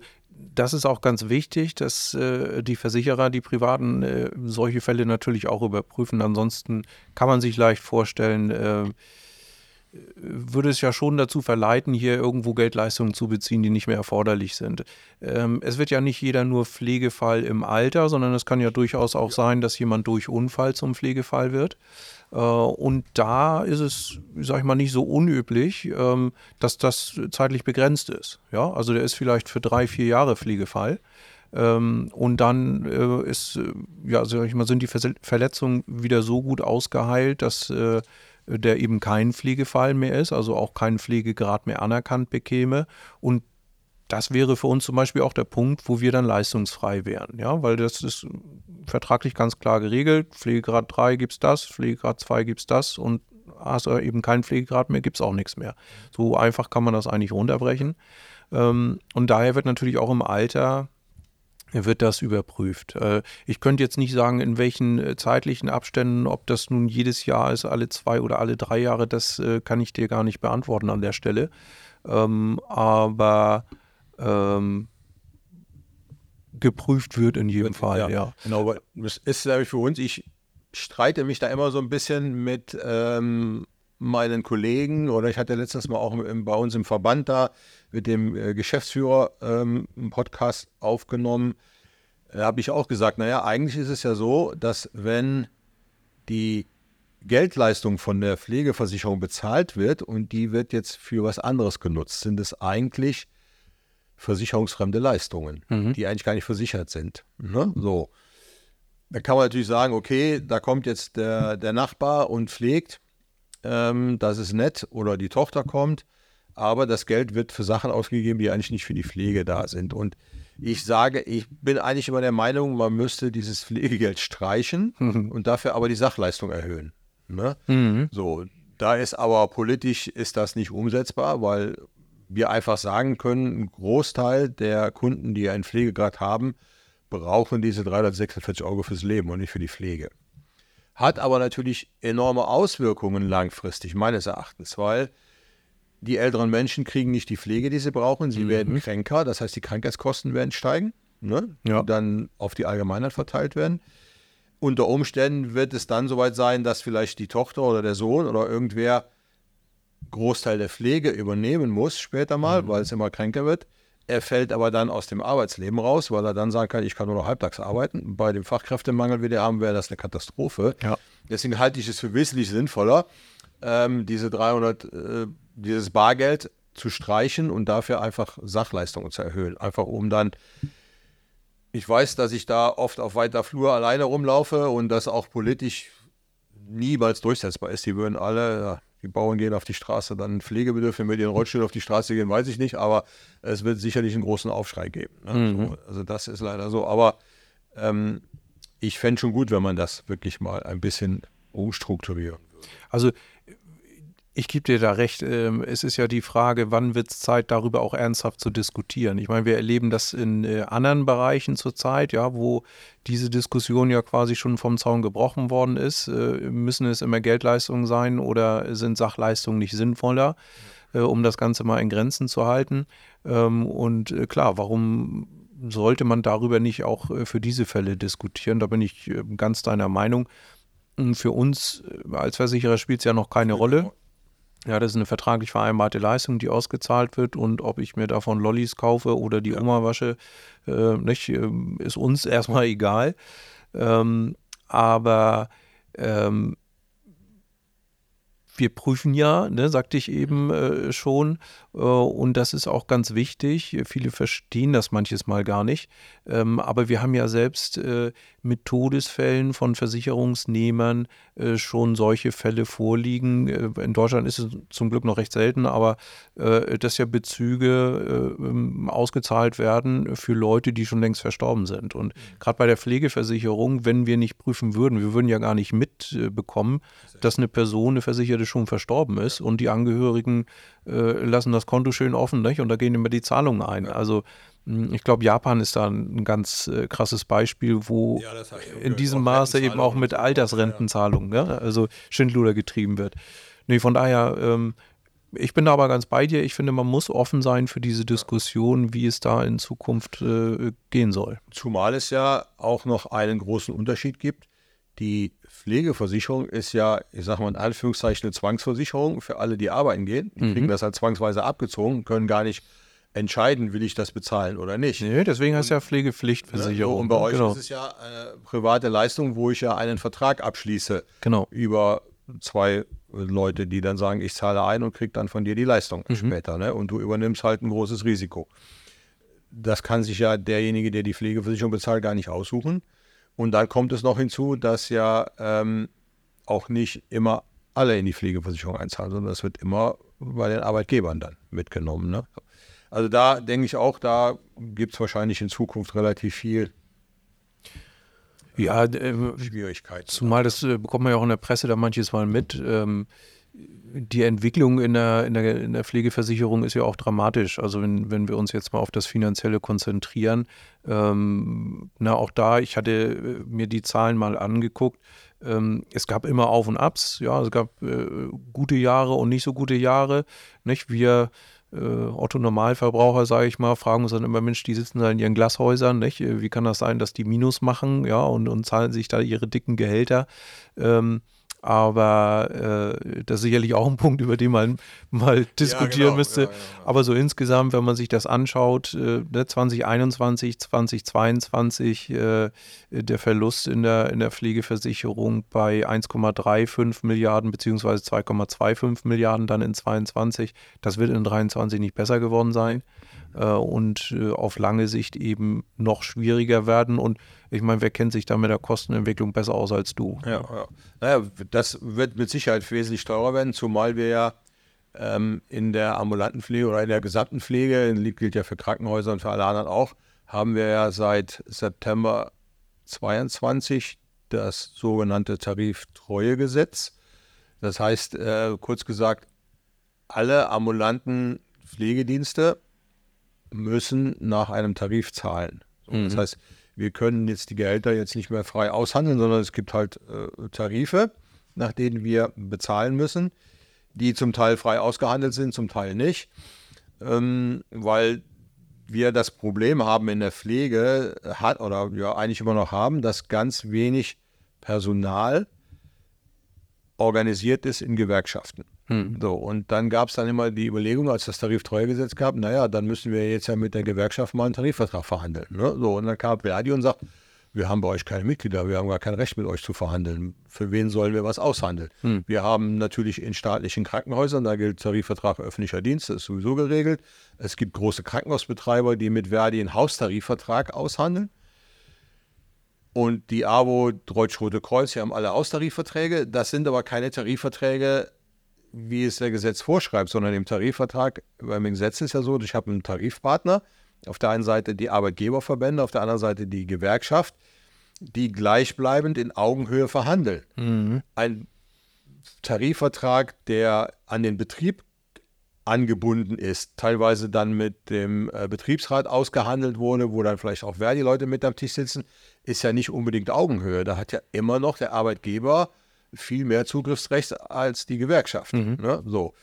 das ist auch ganz wichtig, dass äh, die Versicherer, die Privaten, äh, solche Fälle natürlich auch überprüfen. Ansonsten kann man sich leicht vorstellen, äh, würde es ja schon dazu verleiten, hier irgendwo Geldleistungen zu beziehen, die nicht mehr erforderlich sind. Ähm, es wird ja nicht jeder nur Pflegefall im Alter, sondern es kann ja durchaus auch sein, dass jemand durch Unfall zum Pflegefall wird. Äh, und da ist es, sag ich mal, nicht so unüblich, ähm, dass das zeitlich begrenzt ist. Ja, also der ist vielleicht für drei, vier Jahre Pflegefall. Ähm, und dann äh, ist, äh, ja, sag ich mal, sind die Verletzungen wieder so gut ausgeheilt, dass der eben kein Pflegefall mehr ist, also auch keinen Pflegegrad mehr anerkannt bekäme. Und das wäre für uns zum Beispiel auch der Punkt, wo wir dann leistungsfrei wären. Ja, weil das ist vertraglich ganz klar geregelt. Pflegegrad 3 gibt es das, Pflegegrad 2 gibt es das und hast du eben keinen Pflegegrad mehr, gibt es auch nichts mehr. So einfach kann man das eigentlich runterbrechen. Ähm, und daher wird natürlich auch im Alter wird das überprüft. Äh, ich könnte jetzt nicht sagen, in welchen äh, zeitlichen Abständen, ob das nun jedes Jahr ist, alle zwei oder alle drei Jahre, das äh, kann ich dir gar nicht beantworten an der Stelle. Ähm, aber ähm, geprüft wird in jedem Fall, ja. ja. Genau, aber das ist, glaube ich, für uns, ich streite mich da immer so ein bisschen mit ähm, meinen Kollegen oder ich hatte letztes Mal auch bei uns im Verband da mit dem äh, Geschäftsführer ähm, einen Podcast aufgenommen. Da habe ich auch gesagt, naja, eigentlich ist es ja so, dass wenn die Geldleistung von der Pflegeversicherung bezahlt wird und die wird jetzt für was anderes genutzt, sind es eigentlich versicherungsfremde Leistungen, mhm. die eigentlich gar nicht versichert sind. Ne? So. Da kann man natürlich sagen, okay, da kommt jetzt der, der Nachbar und pflegt, ähm, das ist nett, oder die Tochter kommt, aber das Geld wird für Sachen ausgegeben, die eigentlich nicht für die Pflege da sind. Und ich sage, ich bin eigentlich immer der Meinung, man müsste dieses Pflegegeld streichen mhm. und dafür aber die Sachleistung erhöhen. Ne? Mhm. So, da ist aber politisch ist das nicht umsetzbar, weil wir einfach sagen können, ein Großteil der Kunden, die einen Pflegegrad haben, brauchen diese 346 Euro fürs Leben und nicht für die Pflege. Hat aber natürlich enorme Auswirkungen langfristig, meines Erachtens, weil die älteren Menschen kriegen nicht die Pflege, die sie brauchen. Sie mhm. werden kränker, das heißt, die Krankheitskosten werden steigen, ne? ja. dann auf die Allgemeinheit verteilt werden. Unter Umständen wird es dann soweit sein, dass vielleicht die Tochter oder der Sohn oder irgendwer Großteil der Pflege übernehmen muss später mal, mhm. weil es immer kränker wird. Er fällt aber dann aus dem Arbeitsleben raus, weil er dann sagen kann, ich kann nur noch halbtags arbeiten. Bei dem Fachkräftemangel, wie wir haben, wäre das eine Katastrophe. Ja. Deswegen halte ich es für wesentlich sinnvoller, ähm, diese 300, äh, dieses Bargeld zu streichen und dafür einfach Sachleistungen zu erhöhen. Einfach um dann, ich weiß, dass ich da oft auf weiter Flur alleine rumlaufe und das auch politisch niemals durchsetzbar ist. Die würden alle, die Bauern gehen auf die Straße, dann Pflegebedürftige mit ihren Rollstühlen auf die Straße gehen, weiß ich nicht, aber es wird sicherlich einen großen Aufschrei geben. Ne? Mhm. So, also das ist leider so. Aber ähm, ich fände schon gut, wenn man das wirklich mal ein bisschen umstrukturieren würde. Also ich gebe dir da recht. Ähm, es ist ja die Frage, wann wird es Zeit, darüber auch ernsthaft zu diskutieren. Ich meine, wir erleben das in äh, anderen Bereichen zurzeit, ja, wo diese Diskussion ja quasi schon vom Zaun gebrochen worden ist. Äh, müssen es immer Geldleistungen sein oder sind Sachleistungen nicht sinnvoller, äh, um das Ganze mal in Grenzen zu halten? Ähm, und klar, warum sollte man darüber nicht auch für diese Fälle diskutieren? Da bin ich ganz deiner Meinung. Für uns als Versicherer spielt es ja noch keine Rolle. Ja, das ist eine vertraglich vereinbarte Leistung, die ausgezahlt wird und ob ich mir davon Lollis kaufe oder die ja. Oma wasche, äh, nicht, äh, ist uns erstmal egal. Ähm, aber ähm, wir prüfen ja, ne, sagte ich eben äh, schon, äh, und das ist auch ganz wichtig. Viele verstehen das manches Mal gar nicht. Ähm, aber wir haben ja selbst äh, mit Todesfällen von Versicherungsnehmern äh, schon solche Fälle vorliegen. Äh, in Deutschland ist es zum Glück noch recht selten, aber äh, dass ja Bezüge ähm, ausgezahlt werden für Leute, die schon längst verstorben sind. Und gerade bei der Pflegeversicherung, wenn wir nicht prüfen würden, wir würden ja gar nicht mitbekommen, dass eine Person, eine Versicherte schon verstorben ist und die Angehörigen lassen das Konto schön offen nicht? und da gehen immer die Zahlungen ein. Also hm, ich glaube, Japan ist da ein ganz äh, krasses Beispiel, wo ja, in diesem Maße eben auch mit Altersrentenzahlungen, ja. ja, also Schindluder getrieben wird. Nee, von daher, ähm, ich bin da aber ganz bei dir. Ich finde, man muss offen sein für diese Diskussion, wie es da in Zukunft äh, gehen soll. Zumal es ja auch noch einen großen Unterschied gibt. Die Pflegeversicherung ist ja, ich sage mal in Anführungszeichen, eine Zwangsversicherung für alle, die arbeiten gehen. Die mhm. kriegen das halt zwangsweise abgezogen, können gar nicht entscheiden, will ich das bezahlen oder nicht. Nee, deswegen heißt es ja Pflegepflichtversicherung. Ne? Und bei euch genau. ist es ja eine private Leistung, wo ich ja einen Vertrag abschließe. Genau. Über zwei Leute, die dann sagen, ich zahle ein und kriege dann von dir die Leistung mhm. später. Ne? Und du übernimmst halt ein großes Risiko. Das kann sich ja derjenige, der die Pflegeversicherung bezahlt, gar nicht aussuchen. Und dann kommt es noch hinzu, dass ja ähm, auch nicht immer alle in die Pflegeversicherung einzahlen, sondern das wird immer bei den Arbeitgebern dann mitgenommen. Ne? Also da denke ich auch, da gibt es wahrscheinlich in Zukunft relativ viel ja, äh, Schwierigkeiten. Zumal das äh, bekommt man ja auch in der Presse da manches Mal mit. Ähm, die Entwicklung in der, in, der, in der Pflegeversicherung ist ja auch dramatisch. Also wenn, wenn wir uns jetzt mal auf das Finanzielle konzentrieren, ähm, na auch da, ich hatte äh, mir die Zahlen mal angeguckt. Ähm, es gab immer Auf und Abs, ja, es gab äh, gute Jahre und nicht so gute Jahre. Nicht? Wir äh, Otto-Normalverbraucher, sage ich mal, fragen uns dann immer, Mensch, die sitzen da in ihren Glashäusern, nicht? Äh, wie kann das sein, dass die Minus machen, ja, und, und zahlen sich da ihre dicken Gehälter? Ähm, aber äh, das ist sicherlich auch ein Punkt, über den man mal diskutieren ja, genau. müsste. Ja, ja, Aber so insgesamt, wenn man sich das anschaut, äh, 2021, 2022, äh, der Verlust in der, in der Pflegeversicherung bei 1,35 Milliarden beziehungsweise 2,25 Milliarden dann in 2022, das wird in 2023 nicht besser geworden sein und äh, auf lange Sicht eben noch schwieriger werden. Und ich meine, wer kennt sich da mit der Kostenentwicklung besser aus als du? Ja, ja. Naja, das wird mit Sicherheit wesentlich teurer werden, zumal wir ja ähm, in der ambulanten Pflege oder in der gesamten Pflege, gilt ja für Krankenhäuser und für alle anderen auch, haben wir ja seit September 22 das sogenannte Tariftreuegesetz. Das heißt, äh, kurz gesagt, alle ambulanten Pflegedienste müssen nach einem Tarif zahlen. Mhm. Das heißt, wir können jetzt die Gehälter jetzt nicht mehr frei aushandeln, sondern es gibt halt äh, Tarife, nach denen wir bezahlen müssen, die zum Teil frei ausgehandelt sind, zum Teil nicht, ähm, weil wir das Problem haben in der Pflege, hat oder ja eigentlich immer noch haben, dass ganz wenig Personal organisiert ist in Gewerkschaften. Hm. So, und dann gab es dann immer die Überlegung, als das Tariftreuegesetz gab, naja, dann müssen wir jetzt ja mit der Gewerkschaft mal einen Tarifvertrag verhandeln. Ne? So, und dann kam Verdi und sagt, wir haben bei euch keine Mitglieder, wir haben gar kein Recht mit euch zu verhandeln. Für wen sollen wir was aushandeln? Hm. Wir haben natürlich in staatlichen Krankenhäusern, da gilt Tarifvertrag öffentlicher Dienst, das ist sowieso geregelt. Es gibt große Krankenhausbetreiber, die mit Verdi einen Haustarifvertrag aushandeln. Und die AWO, Deutsch-Rote Kreuz, die haben alle Austarifverträge. Das sind aber keine Tarifverträge wie es der Gesetz vorschreibt, sondern im Tarifvertrag, beim Gesetz ist ja so, ich habe einen Tarifpartner, auf der einen Seite die Arbeitgeberverbände, auf der anderen Seite die Gewerkschaft, die gleichbleibend in Augenhöhe verhandeln. Mhm. Ein Tarifvertrag, der an den Betrieb angebunden ist, teilweise dann mit dem äh, Betriebsrat ausgehandelt wurde, wo dann vielleicht auch Verdi-Leute mit am Tisch sitzen, ist ja nicht unbedingt Augenhöhe. Da hat ja immer noch der Arbeitgeber viel mehr Zugriffsrecht als die Gewerkschaft. Mhm. Ne? So.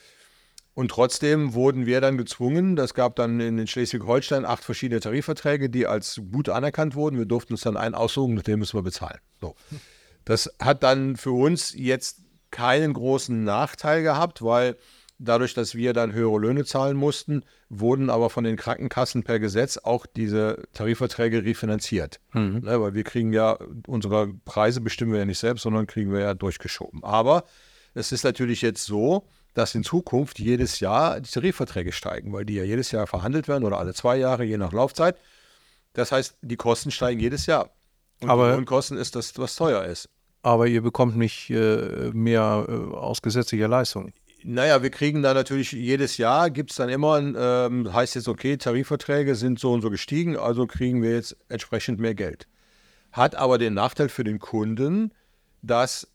Und trotzdem wurden wir dann gezwungen, das gab dann in Schleswig-Holstein acht verschiedene Tarifverträge, die als gut anerkannt wurden. Wir durften uns dann einen aussuchen, den müssen wir bezahlen. So. Das hat dann für uns jetzt keinen großen Nachteil gehabt, weil Dadurch, dass wir dann höhere Löhne zahlen mussten, wurden aber von den Krankenkassen per Gesetz auch diese Tarifverträge refinanziert. Mhm. Ne, weil wir kriegen ja, unsere Preise bestimmen wir ja nicht selbst, sondern kriegen wir ja durchgeschoben. Aber es ist natürlich jetzt so, dass in Zukunft jedes Jahr die Tarifverträge steigen, weil die ja jedes Jahr verhandelt werden oder alle zwei Jahre, je nach Laufzeit. Das heißt, die Kosten steigen jedes Jahr. Und aber die Lohnkosten ist das, was teuer ist. Aber ihr bekommt nicht äh, mehr äh, aus gesetzlicher Leistung. Naja, wir kriegen da natürlich jedes Jahr, gibt es dann immer, ähm, heißt jetzt, okay, Tarifverträge sind so und so gestiegen, also kriegen wir jetzt entsprechend mehr Geld. Hat aber den Nachteil für den Kunden, dass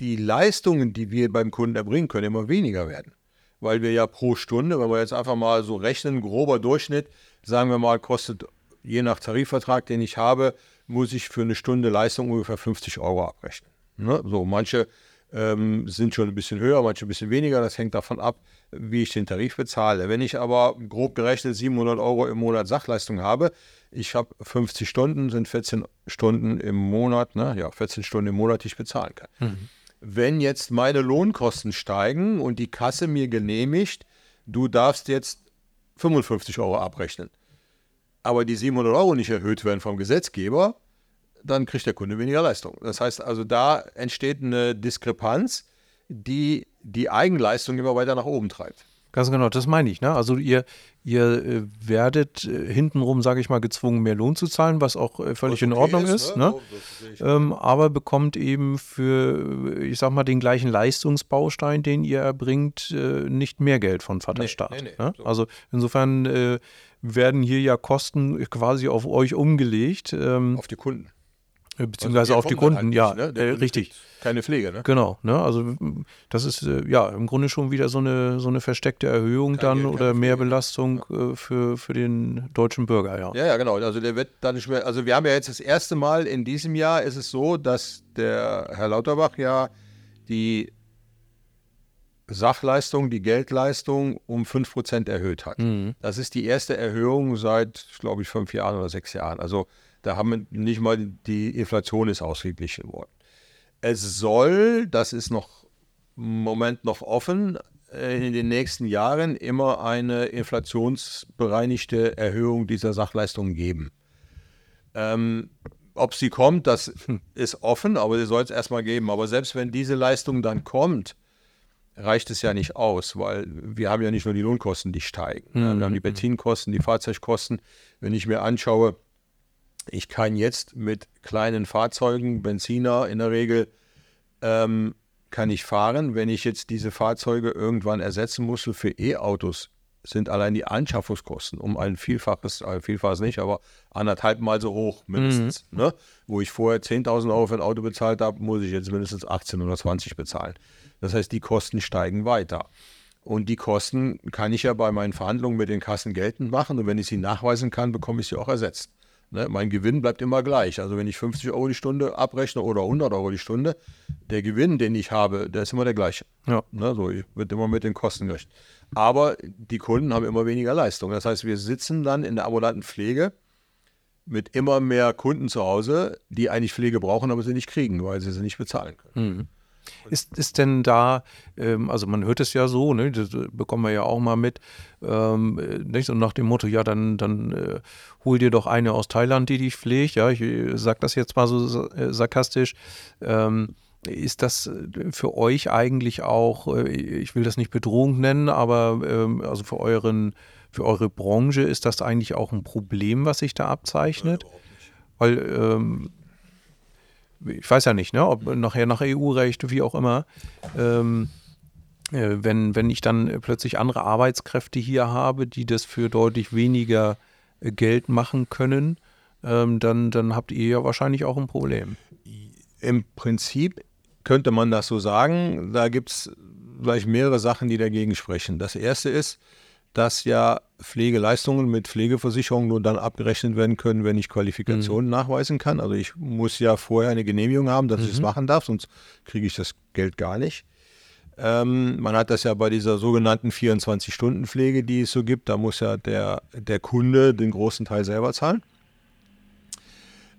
die Leistungen, die wir beim Kunden erbringen können, immer weniger werden. Weil wir ja pro Stunde, wenn wir jetzt einfach mal so rechnen, grober Durchschnitt, sagen wir mal, kostet je nach Tarifvertrag, den ich habe, muss ich für eine Stunde Leistung ungefähr 50 Euro abrechnen. Ne? So, manche ähm, sind schon ein bisschen höher, manche ein bisschen weniger. Das hängt davon ab, wie ich den Tarif bezahle. Wenn ich aber grob gerechnet 700 Euro im Monat Sachleistung habe, ich habe 50 Stunden, sind 14 Stunden im Monat, ne? ja, 14 Stunden im Monat, die ich bezahlen kann. Mhm. Wenn jetzt meine Lohnkosten steigen und die Kasse mir genehmigt, du darfst jetzt 55 Euro abrechnen, aber die 700 Euro nicht erhöht werden vom Gesetzgeber, dann kriegt der Kunde weniger Leistung. Das heißt also, da entsteht eine Diskrepanz, die die Eigenleistung immer weiter nach oben treibt. Ganz genau, das meine ich. Ne? Also ihr, ihr äh, werdet äh, hintenrum, sage ich mal, gezwungen, mehr Lohn zu zahlen, was auch äh, völlig was in Ordnung ist. ist ne? ne? ähm, aber bekommt eben für, ich sag mal, den gleichen Leistungsbaustein, den ihr erbringt, nicht mehr Geld von Vaterstaat. Nee, nee, nee, ne? so. Also insofern werden hier ja Kosten quasi auf euch umgelegt. Ähm, auf die Kunden. Äh, beziehungsweise also auf die Kunden, halt ja, nicht, ne? äh, richtig. Keine Pflege, ne? Genau, ne? Also das ist äh, ja im Grunde schon wieder so eine, so eine versteckte Erhöhung Kein dann Geld, oder Mehrbelastung ja. für, für den deutschen Bürger, ja. Ja, ja, genau. Also der wird dann nicht mehr, also wir haben ja jetzt das erste Mal in diesem Jahr ist es so, dass der Herr Lauterbach ja die Sachleistung, die Geldleistung um 5% erhöht hat. Mhm. Das ist die erste Erhöhung seit, glaube ich, fünf Jahren oder sechs Jahren. Also da haben wir nicht mal die Inflation ist ausgeglichen worden. Es soll, das ist noch im Moment noch offen, äh, in den nächsten Jahren immer eine inflationsbereinigte Erhöhung dieser Sachleistungen geben. Ähm, ob sie kommt, das ist offen, aber sie soll es erstmal geben. Aber selbst wenn diese Leistung dann kommt, reicht es ja nicht aus, weil wir haben ja nicht nur die Lohnkosten, die steigen. Mhm. Wir haben die Benzinkosten, die Fahrzeugkosten. Wenn ich mir anschaue, ich kann jetzt mit kleinen Fahrzeugen, Benziner in der Regel, ähm, kann ich fahren. Wenn ich jetzt diese Fahrzeuge irgendwann ersetzen muss für E-Autos, sind allein die Anschaffungskosten um ein Vielfaches, ein Vielfaches nicht, aber anderthalb Mal so hoch mindestens. Mhm. Ne? Wo ich vorher 10.000 Euro für ein Auto bezahlt habe, muss ich jetzt mindestens 18 oder 20 bezahlen. Das heißt, die Kosten steigen weiter. Und die Kosten kann ich ja bei meinen Verhandlungen mit den Kassen geltend machen. Und wenn ich sie nachweisen kann, bekomme ich sie auch ersetzt. Ne, mein Gewinn bleibt immer gleich. Also wenn ich 50 Euro die Stunde abrechne oder 100 Euro die Stunde, der Gewinn, den ich habe, der ist immer der gleiche. Ja. Ne, so wird immer mit den Kosten gerechnet. Aber die Kunden haben immer weniger Leistung. Das heißt, wir sitzen dann in der ambulanten Pflege mit immer mehr Kunden zu Hause, die eigentlich Pflege brauchen, aber sie nicht kriegen, weil sie sie nicht bezahlen können. Mhm. Ist, ist denn da, ähm, also man hört es ja so, ne, das bekommen wir ja auch mal mit, ähm, nicht? und nach dem Motto, ja, dann, dann äh, hol dir doch eine aus Thailand, die dich pflegt, ja, ich äh, sage das jetzt mal so äh, sarkastisch, ähm, ist das äh, für euch eigentlich auch, äh, ich will das nicht Bedrohung nennen, aber ähm, also für euren, für eure Branche ist das eigentlich auch ein Problem, was sich da abzeichnet? Ja, Weil ähm, ich weiß ja nicht, ne, ob nachher nach EU-Recht, wie auch immer, ähm, äh, wenn, wenn ich dann plötzlich andere Arbeitskräfte hier habe, die das für deutlich weniger äh, Geld machen können, ähm, dann, dann habt ihr ja wahrscheinlich auch ein Problem. Im Prinzip könnte man das so sagen. Da gibt es gleich mehrere Sachen, die dagegen sprechen. Das erste ist, dass ja Pflegeleistungen mit Pflegeversicherung nur dann abgerechnet werden können, wenn ich Qualifikationen mhm. nachweisen kann. Also ich muss ja vorher eine Genehmigung haben, dass mhm. ich es machen darf, sonst kriege ich das Geld gar nicht. Ähm, man hat das ja bei dieser sogenannten 24-Stunden-Pflege, die es so gibt. Da muss ja der, der Kunde den großen Teil selber zahlen.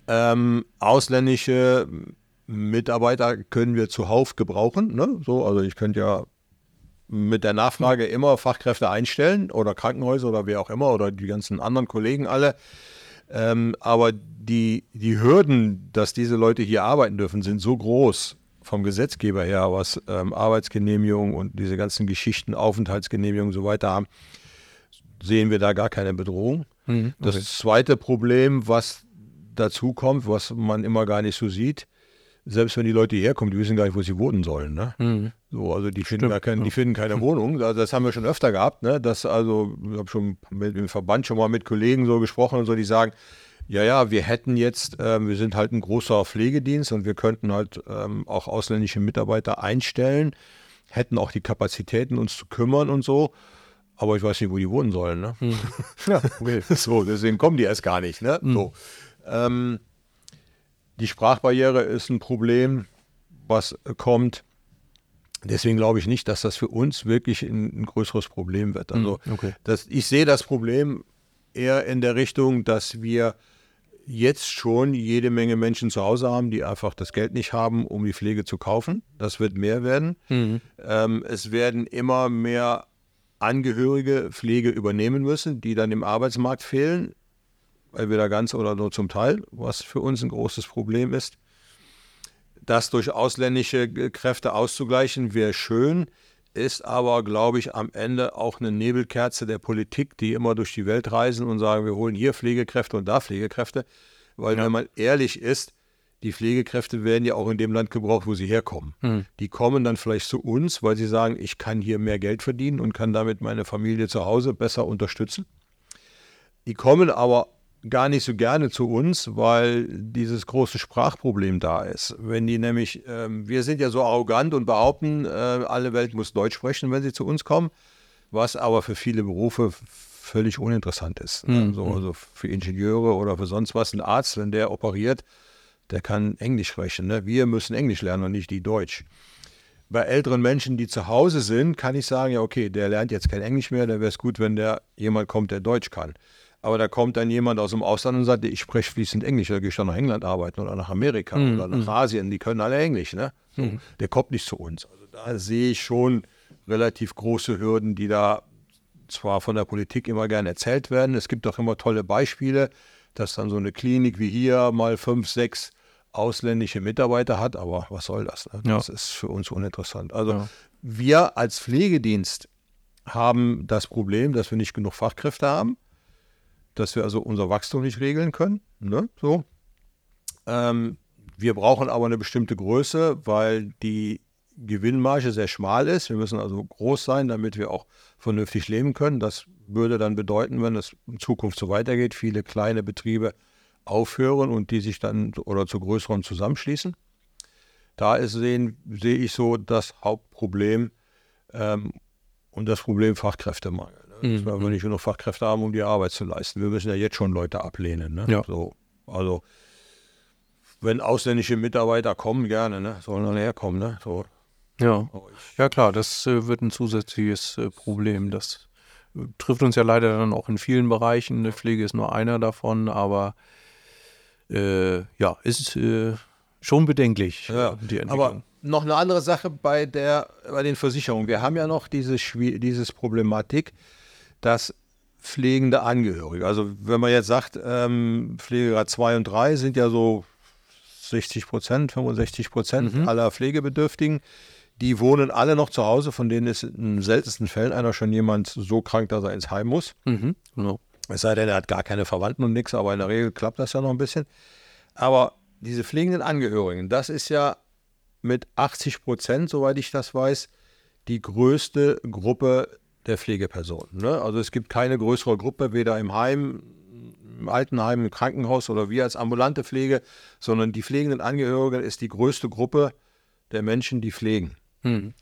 Ähm, ausländische Mitarbeiter können wir zuhauf gebrauchen. Ne? So, also ich könnte ja mit der Nachfrage immer Fachkräfte einstellen oder Krankenhäuser oder wer auch immer oder die ganzen anderen Kollegen alle. Ähm, aber die, die Hürden, dass diese Leute hier arbeiten dürfen, sind so groß vom Gesetzgeber her, was ähm, Arbeitsgenehmigung und diese ganzen Geschichten, Aufenthaltsgenehmigung und so weiter haben, sehen wir da gar keine Bedrohung. Mhm, okay. Das zweite Problem, was dazu kommt, was man immer gar nicht so sieht, selbst wenn die Leute hierher kommen, die wissen gar nicht, wo sie wohnen sollen. Ne? Mhm. So, also die finden, Stimmt, kein, die finden keine Wohnung. Das haben wir schon öfter gehabt. Ne? Das also, ich habe schon mit dem Verband schon mal mit Kollegen so gesprochen und so, die sagen, ja, ja, wir hätten jetzt, äh, wir sind halt ein großer Pflegedienst und wir könnten halt ähm, auch ausländische Mitarbeiter einstellen, hätten auch die Kapazitäten, uns zu kümmern und so. Aber ich weiß nicht, wo die wohnen sollen. Ne? Hm. Ja, okay. so, deswegen kommen die erst gar nicht. Ne? Hm. So. Ähm, die Sprachbarriere ist ein Problem, was kommt. Deswegen glaube ich nicht, dass das für uns wirklich ein, ein größeres Problem wird. Also hm, okay. das, ich sehe das Problem eher in der Richtung, dass wir jetzt schon jede Menge Menschen zu Hause haben, die einfach das Geld nicht haben, um die Pflege zu kaufen. Das wird mehr werden. Mhm. Ähm, es werden immer mehr Angehörige Pflege übernehmen müssen, die dann im Arbeitsmarkt fehlen entweder ganz oder nur zum Teil, was für uns ein großes Problem ist. Das durch ausländische Kräfte auszugleichen, wäre schön, ist aber, glaube ich, am Ende auch eine Nebelkerze der Politik, die immer durch die Welt reisen und sagen, wir holen hier Pflegekräfte und da Pflegekräfte. Weil, ja. wenn man ehrlich ist, die Pflegekräfte werden ja auch in dem Land gebraucht, wo sie herkommen. Hm. Die kommen dann vielleicht zu uns, weil sie sagen, ich kann hier mehr Geld verdienen und kann damit meine Familie zu Hause besser unterstützen. Die kommen aber gar nicht so gerne zu uns, weil dieses große Sprachproblem da ist. Wenn die nämlich, ähm, wir sind ja so arrogant und behaupten, äh, alle Welt muss Deutsch sprechen, wenn sie zu uns kommen, was aber für viele Berufe völlig uninteressant ist. Mhm. Also, also, für Ingenieure oder für sonst was, ein Arzt, wenn der operiert, der kann Englisch sprechen. Ne? Wir müssen Englisch lernen und nicht die Deutsch. Bei älteren Menschen, die zu Hause sind, kann ich sagen, ja, okay, der lernt jetzt kein Englisch mehr, dann wäre es gut, wenn der jemand kommt, der Deutsch kann. Aber da kommt dann jemand aus dem Ausland und sagt, ich spreche fließend Englisch, da gehe ich dann nach England arbeiten oder nach Amerika mhm. oder nach mhm. Asien, die können alle Englisch. Ne? So, mhm. Der kommt nicht zu uns. Also da sehe ich schon relativ große Hürden, die da zwar von der Politik immer gerne erzählt werden. Es gibt auch immer tolle Beispiele, dass dann so eine Klinik wie hier mal fünf, sechs ausländische Mitarbeiter hat, aber was soll das? Ne? Das ja. ist für uns uninteressant. Also ja. wir als Pflegedienst haben das Problem, dass wir nicht genug Fachkräfte haben dass wir also unser Wachstum nicht regeln können. Ne? So. Ähm, wir brauchen aber eine bestimmte Größe, weil die Gewinnmarge sehr schmal ist. Wir müssen also groß sein, damit wir auch vernünftig leben können. Das würde dann bedeuten, wenn es in Zukunft so weitergeht, viele kleine Betriebe aufhören und die sich dann oder zu größeren zusammenschließen. Da ist, sehen, sehe ich so das Hauptproblem ähm, und das Problem Fachkräftemangel. Mhm. Weil wir nicht genug Fachkräfte haben, um die Arbeit zu leisten. Wir müssen ja jetzt schon Leute ablehnen. Ne? Ja. So, also, wenn ausländische Mitarbeiter kommen, gerne, ne? sollen dann herkommen. Ne? So. Ja. ja, klar, das äh, wird ein zusätzliches äh, Problem. Das äh, trifft uns ja leider dann auch in vielen Bereichen. Eine Pflege ist nur einer davon, aber äh, ja, ist äh, schon bedenklich, ja. die Entwicklung. Aber noch eine andere Sache bei, der, bei den Versicherungen. Wir haben ja noch diese, dieses Problematik, dass pflegende Angehörige, also wenn man jetzt sagt, ähm, Pflegegrad 2 und 3 sind ja so 60 Prozent, 65 Prozent mhm. aller Pflegebedürftigen, die wohnen alle noch zu Hause, von denen ist in seltensten Fällen einer schon jemand so krank, dass er ins Heim muss. Mhm. Genau. Es sei denn, er hat gar keine Verwandten und nichts, aber in der Regel klappt das ja noch ein bisschen. Aber diese pflegenden Angehörigen, das ist ja mit 80 Prozent, soweit ich das weiß, die größte Gruppe der Pflegepersonen. Ne? Also es gibt keine größere Gruppe, weder im Heim, im Altenheim, im Krankenhaus oder wir als ambulante Pflege, sondern die pflegenden Angehörigen ist die größte Gruppe der Menschen, die pflegen. Hm.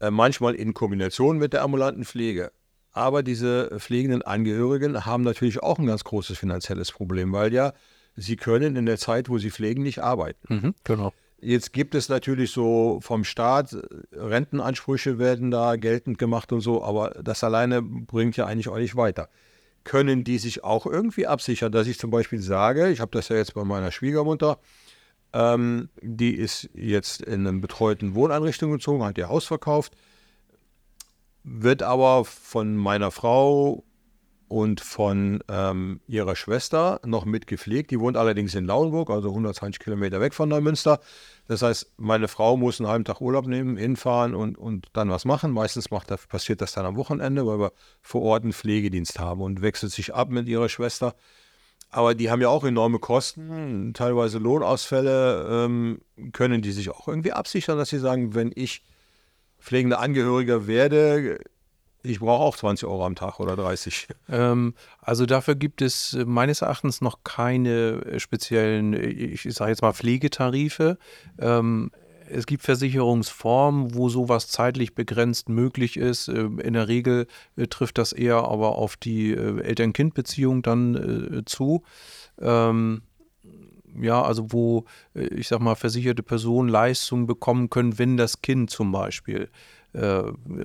Äh, manchmal in Kombination mit der ambulanten Pflege. Aber diese pflegenden Angehörigen haben natürlich auch ein ganz großes finanzielles Problem, weil ja sie können in der Zeit, wo sie pflegen, nicht arbeiten. Mhm, genau. Jetzt gibt es natürlich so vom Staat, äh, Rentenansprüche werden da geltend gemacht und so, aber das alleine bringt ja eigentlich auch nicht weiter. Können die sich auch irgendwie absichern, dass ich zum Beispiel sage, ich habe das ja jetzt bei meiner Schwiegermutter, ähm, die ist jetzt in eine betreuten Wohneinrichtung gezogen, hat ihr Haus verkauft, wird aber von meiner Frau und von ähm, ihrer Schwester noch mitgepflegt. Die wohnt allerdings in Lauenburg, also 120 Kilometer weg von Neumünster. Das heißt, meine Frau muss einen halben Tag Urlaub nehmen, hinfahren und, und dann was machen. Meistens macht passiert das dann am Wochenende, weil wir vor Ort einen Pflegedienst haben und wechselt sich ab mit ihrer Schwester. Aber die haben ja auch enorme Kosten, teilweise Lohnausfälle. Ähm, können die sich auch irgendwie absichern, dass sie sagen, wenn ich pflegender Angehöriger werde, ich brauche auch 20 Euro am Tag oder 30. Ähm, also dafür gibt es äh, meines Erachtens noch keine äh, speziellen, äh, ich sage jetzt mal Pflegetarife. Ähm, es gibt Versicherungsformen, wo sowas zeitlich begrenzt möglich ist. Ähm, in der Regel trifft das eher aber auf die Eltern-Kind-Beziehung dann zu. Ähm, ja, also wo, ich sag mal, versicherte Personen Leistungen bekommen können, wenn das Kind zum Beispiel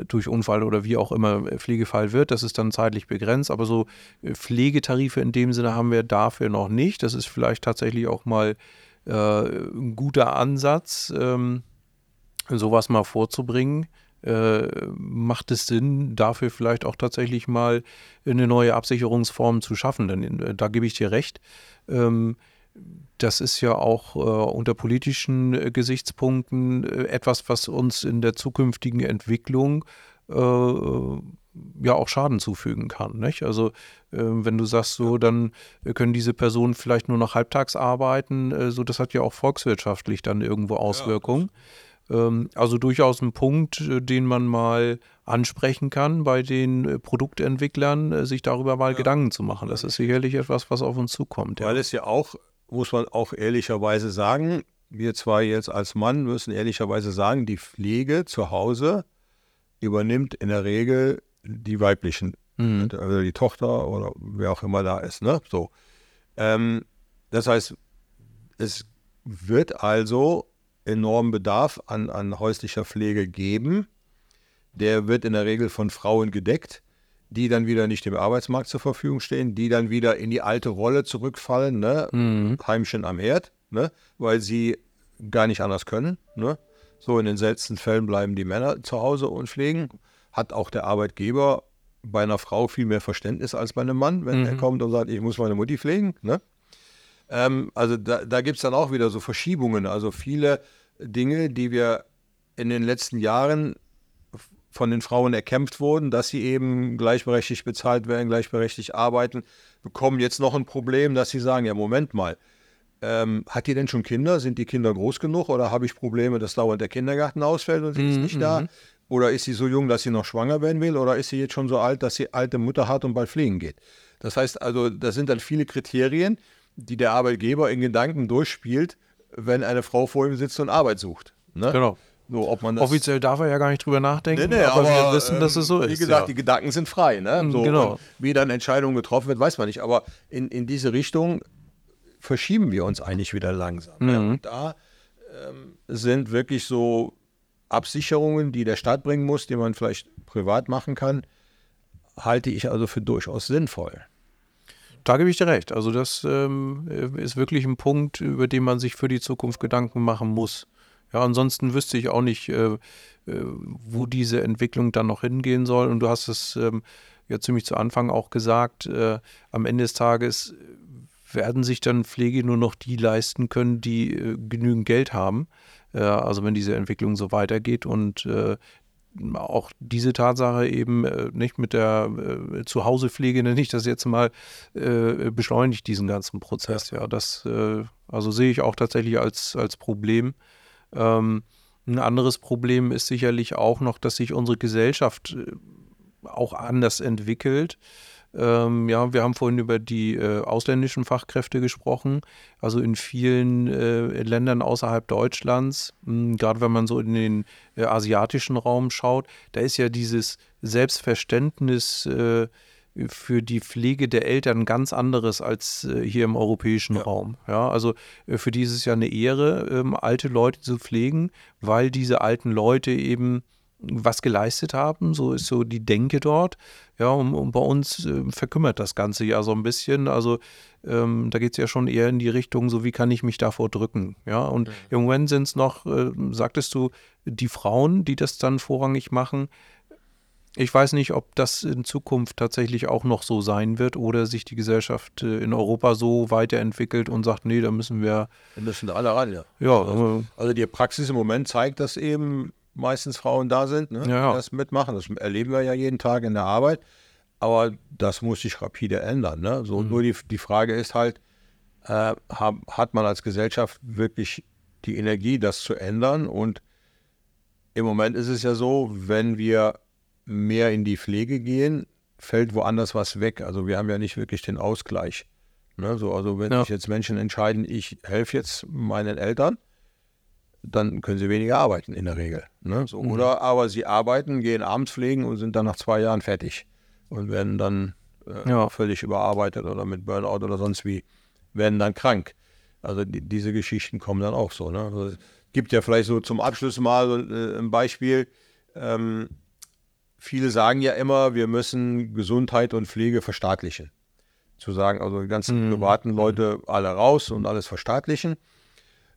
durch Unfall oder wie auch immer Pflegefall wird. Das ist dann zeitlich begrenzt, aber so äh, Pflegetarife in dem Sinne haben wir dafür noch nicht. Das ist vielleicht tatsächlich auch mal äh, ein guter Ansatz, ähm, sowas mal vorzubringen. Äh, macht es Sinn, dafür vielleicht auch tatsächlich mal eine neue Absicherungsform zu schaffen? Denn äh, da gebe ich dir recht. Ähm, das ist ja auch äh, unter politischen äh, Gesichtspunkten äh, etwas, was uns in der zukünftigen Entwicklung äh, ja auch Schaden zufügen kann. Nicht? Also ähm, wenn du sagst, so dann können diese Personen vielleicht nur noch halbtags arbeiten, äh, so das hat ja auch volkswirtschaftlich dann irgendwo Auswirkungen. Ja, ähm, also durchaus ein Punkt, äh, den man mal ansprechen kann bei den Produktentwicklern, sich darüber mal ja. Gedanken zu machen. Das ist sicherlich etwas, was auf uns zukommt. Weil ja. es ja auch muss man auch ehrlicherweise sagen, wir zwar jetzt als Mann müssen ehrlicherweise sagen, die Pflege zu Hause übernimmt in der Regel die weiblichen, mhm. also die Tochter oder wer auch immer da ist. Ne? So. Ähm, das heißt, es wird also enormen Bedarf an, an häuslicher Pflege geben. Der wird in der Regel von Frauen gedeckt die dann wieder nicht dem Arbeitsmarkt zur Verfügung stehen, die dann wieder in die alte Rolle zurückfallen, ne? Mhm. Heimchen am Herd, ne? weil sie gar nicht anders können. Ne? So in den seltensten Fällen bleiben die Männer zu Hause und pflegen. Hat auch der Arbeitgeber bei einer Frau viel mehr Verständnis als bei einem Mann, wenn mhm. er kommt und sagt, ich muss meine Mutti pflegen. Ne? Ähm, also da, da gibt es dann auch wieder so Verschiebungen. Also viele Dinge, die wir in den letzten Jahren von den Frauen erkämpft wurden, dass sie eben gleichberechtigt bezahlt werden, gleichberechtigt arbeiten, bekommen jetzt noch ein Problem, dass sie sagen, ja, Moment mal, ähm, hat die denn schon Kinder? Sind die Kinder groß genug oder habe ich Probleme, dass dauernd der Kindergarten ausfällt und sie ist mhm, nicht da? Mhm. Oder ist sie so jung, dass sie noch schwanger werden will? Oder ist sie jetzt schon so alt, dass sie alte Mutter hat und bald fliegen geht? Das heißt also, das sind dann viele Kriterien, die der Arbeitgeber in Gedanken durchspielt, wenn eine Frau vor ihm sitzt und Arbeit sucht. Ne? Genau. So, ob man Offiziell darf er ja gar nicht drüber nachdenken, nee, nee, aber, aber, wir wissen, dass es so ähm, ist. Wie gesagt, ja. die Gedanken sind frei. Ne? So, genau. Wie dann Entscheidungen getroffen wird, weiß man nicht. Aber in, in diese Richtung verschieben wir uns eigentlich wieder langsam. Mhm. Ja, und da ähm, sind wirklich so Absicherungen, die der Staat bringen muss, die man vielleicht privat machen kann, halte ich also für durchaus sinnvoll. Da gebe ich dir recht. Also das ähm, ist wirklich ein Punkt, über den man sich für die Zukunft Gedanken machen muss. Ja, ansonsten wüsste ich auch nicht, äh, äh, wo diese Entwicklung dann noch hingehen soll. Und du hast es ähm, ja ziemlich zu Anfang auch gesagt, äh, am Ende des Tages werden sich dann Pflege nur noch die leisten können, die äh, genügend Geld haben. Äh, also wenn diese Entwicklung so weitergeht und äh, auch diese Tatsache eben äh, nicht mit der äh, Zuhausepflege, nenne ich das jetzt mal, äh, beschleunigt diesen ganzen Prozess. Ja, ja das also sehe ich auch tatsächlich als, als Problem. Ähm, Ein anderes Problem ist sicherlich auch noch, dass sich unsere Gesellschaft äh, auch anders entwickelt. Ähm, ja, wir haben vorhin über die äh, ausländischen Fachkräfte gesprochen. Also in vielen äh, Ländern außerhalb Deutschlands, gerade wenn man so in den äh, asiatischen Raum schaut, da ist ja dieses Selbstverständnis äh, für die Pflege der Eltern ganz anderes als äh, hier im europäischen ja. Raum. Ja, also äh, für die ist es ja eine Ehre, ähm, alte Leute zu pflegen, weil diese alten Leute eben was geleistet haben. So ist so die Denke dort. Ja, und, und bei uns äh, verkümmert das Ganze ja so ein bisschen. Also ähm, da geht es ja schon eher in die Richtung, so wie kann ich mich davor drücken. Ja, und mhm. im Moment sind es noch, äh, sagtest du, die Frauen, die das dann vorrangig machen. Ich weiß nicht, ob das in Zukunft tatsächlich auch noch so sein wird oder sich die Gesellschaft äh, in Europa so weiterentwickelt und sagt, nee, da müssen wir. Da müssen alle ran, ja. Ja. Also, also die Praxis im Moment zeigt, dass eben meistens Frauen da sind, ne, ja, die das mitmachen. Das erleben wir ja jeden Tag in der Arbeit. Aber das muss sich rapide ändern. Ne? So, mhm. Nur die, die Frage ist halt, äh, hab, hat man als Gesellschaft wirklich die Energie, das zu ändern? Und im Moment ist es ja so, wenn wir mehr in die Pflege gehen, fällt woanders was weg. Also wir haben ja nicht wirklich den Ausgleich. Ne? So, also wenn ja. sich jetzt Menschen entscheiden, ich helfe jetzt meinen Eltern, dann können sie weniger arbeiten in der Regel. Ne? So, mhm. Oder aber sie arbeiten, gehen abends pflegen und sind dann nach zwei Jahren fertig und werden dann äh, ja. völlig überarbeitet oder mit Burnout oder sonst wie, werden dann krank. Also die, diese Geschichten kommen dann auch so. Ne? Also, es gibt ja vielleicht so zum Abschluss mal äh, ein Beispiel. Ähm, viele sagen ja immer, wir müssen Gesundheit und Pflege verstaatlichen. Zu sagen, also die ganzen mhm. privaten Leute alle raus und alles verstaatlichen.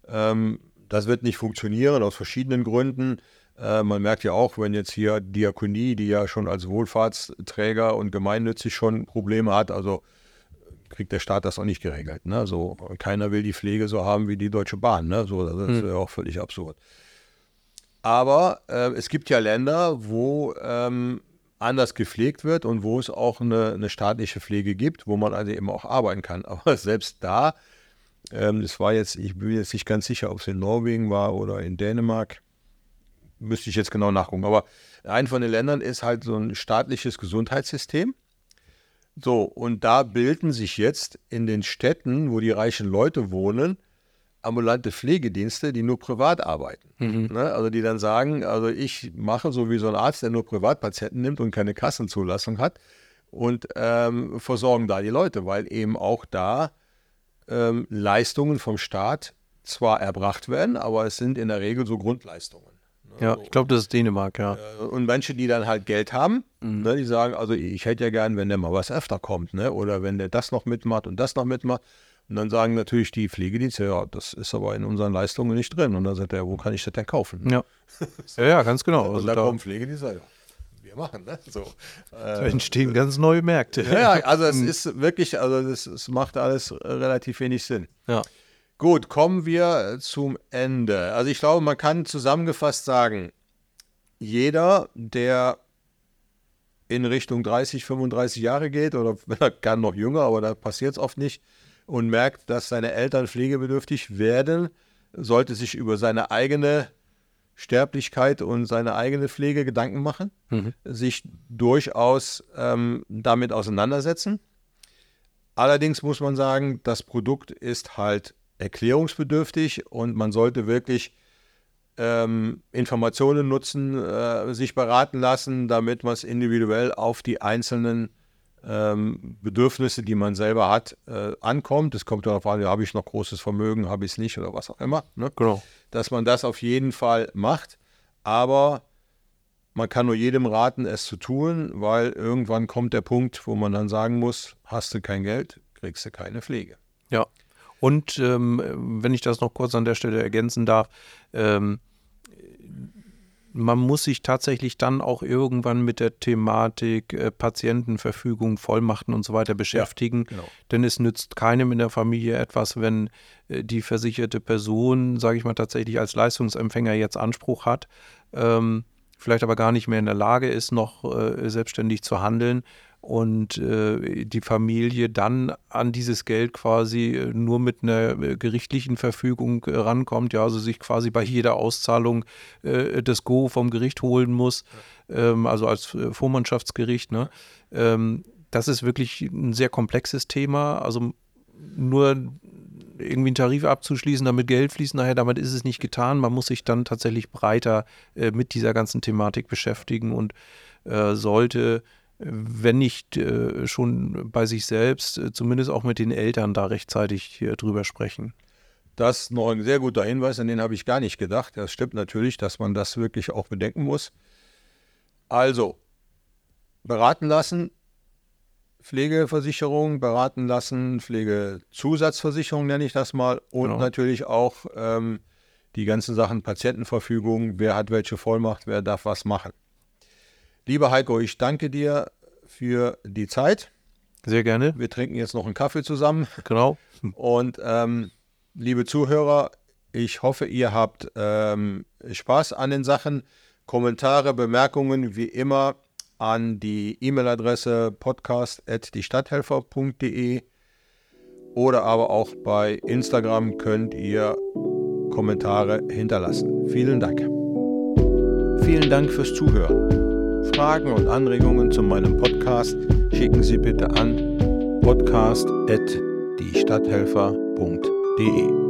Ähm, das wird nicht funktionieren aus verschiedenen Gründen. Äh, man merkt ja auch, wenn jetzt hier Diakonie, die ja schon als Wohlfahrtsträger und gemeinnützig schon Probleme hat, also kriegt der Staat das auch nicht geregelt. Ne? So, keiner will die Pflege so haben wie die Deutsche Bahn. Ne? So, das ist hm. ja auch völlig absurd. Aber äh, es gibt ja Länder, wo ähm, anders gepflegt wird und wo es auch eine, eine, staatliche Pflege gibt, wo man also eben auch arbeiten kann. Aber selbst da ähm, das war jetzt, ich bin jetzt nicht ganz sicher, ob es in Norwegen war oder in Dänemark. Müsste ich jetzt genau nachgucken. Aber ein von den Ländern ist halt so ein staatliches Gesundheitssystem. So, und da bilden sich jetzt in den Städten, wo die reichen Leute wohnen, ambulante Pflegedienste, die nur privat arbeiten. Mhm. Ne? Also die dann sagen, also ich mache so wie so ein Arzt, der nur Privatpatienten nimmt und keine Kassenzulassung hat und ähm, versorgen da die Leute, weil eben auch da ähm, Leistungen vom Staat zwar erbracht werden, aber es sind in der Regel so Grundleistungen. Ne? Ja, ich glaube, das ist Dänemark, ja. Äh, und Menschen, die dann halt Geld haben, mhm. ne, die sagen, also ich hätte ja gern, wenn der mal was öfter kommt, ne? oder wenn der das noch mitmacht und das noch mitmacht. Und dann sagen natürlich die Pflegedienste, ja, das ist aber in unseren Leistungen nicht drin. Und dann sagt er, wo kann ich das denn kaufen? Ja, ja, ja, ganz genau. Also und da, da kommen Pflegedienste, ja, machen. Ne? So, da äh, entstehen ganz neue Märkte. Ja, also es hm. ist wirklich, also es macht alles relativ wenig Sinn. Ja. Gut, kommen wir zum Ende. Also ich glaube, man kann zusammengefasst sagen, jeder, der in Richtung 30, 35 Jahre geht oder wenn er kann noch jünger, aber da passiert es oft nicht und merkt, dass seine Eltern pflegebedürftig werden, sollte sich über seine eigene Sterblichkeit und seine eigene Pflege Gedanken machen, mhm. sich durchaus ähm, damit auseinandersetzen. Allerdings muss man sagen, das Produkt ist halt erklärungsbedürftig und man sollte wirklich ähm, Informationen nutzen, äh, sich beraten lassen, damit man es individuell auf die einzelnen ähm, Bedürfnisse, die man selber hat, äh, ankommt. Es kommt darauf an, habe ich noch großes Vermögen, habe ich es nicht oder was auch immer. Ne? Genau. Dass man das auf jeden Fall macht. Aber man kann nur jedem raten, es zu tun, weil irgendwann kommt der Punkt, wo man dann sagen muss, hast du kein Geld, kriegst du keine Pflege. Ja. Und ähm, wenn ich das noch kurz an der Stelle ergänzen darf, ähm, man muss sich tatsächlich dann auch irgendwann mit der Thematik äh, Patientenverfügung, Vollmachten und so weiter beschäftigen. Ja, genau. Denn es nützt keinem in der Familie etwas, wenn äh, die versicherte Person, sage ich mal, tatsächlich als Leistungsempfänger jetzt Anspruch hat, ähm, vielleicht aber gar nicht mehr in der Lage ist, noch äh, selbstständig zu handeln und äh, die Familie dann an dieses Geld quasi äh, nur mit einer äh, gerichtlichen Verfügung äh, rankommt, ja, also sich quasi bei jeder Auszahlung äh, das Go vom Gericht holen muss, ähm, also als äh, Vormannschaftsgericht. Ne? Ähm, das ist wirklich ein sehr komplexes Thema. Also nur irgendwie einen Tarif abzuschließen, damit Geld fließt, nachher damit ist es nicht getan. Man muss sich dann tatsächlich breiter mit dieser ganzen Thematik beschäftigen und sollte wenn nicht äh, schon bei sich selbst, äh, zumindest auch mit den Eltern da rechtzeitig äh, drüber sprechen. Das ist noch ein sehr guter Hinweis, an den habe ich gar nicht gedacht. Das stimmt natürlich, dass man das wirklich auch bedenken muss. Also, beraten lassen, Pflegeversicherung, beraten lassen, Pflegezusatzversicherung nenne ich das mal und genau. natürlich auch ähm, die ganzen Sachen Patientenverfügung, wer hat welche Vollmacht, wer darf was machen. Lieber Heiko, ich danke dir für die Zeit. Sehr gerne. Wir trinken jetzt noch einen Kaffee zusammen. Genau. Und ähm, liebe Zuhörer, ich hoffe, ihr habt ähm, Spaß an den Sachen. Kommentare, Bemerkungen wie immer an die E-Mail-Adresse podcast.diestadthelfer.de oder aber auch bei Instagram könnt ihr Kommentare hinterlassen. Vielen Dank. Vielen Dank fürs Zuhören. Fragen und Anregungen zu meinem Podcast schicken Sie bitte an podcast.diestadthelfer.de.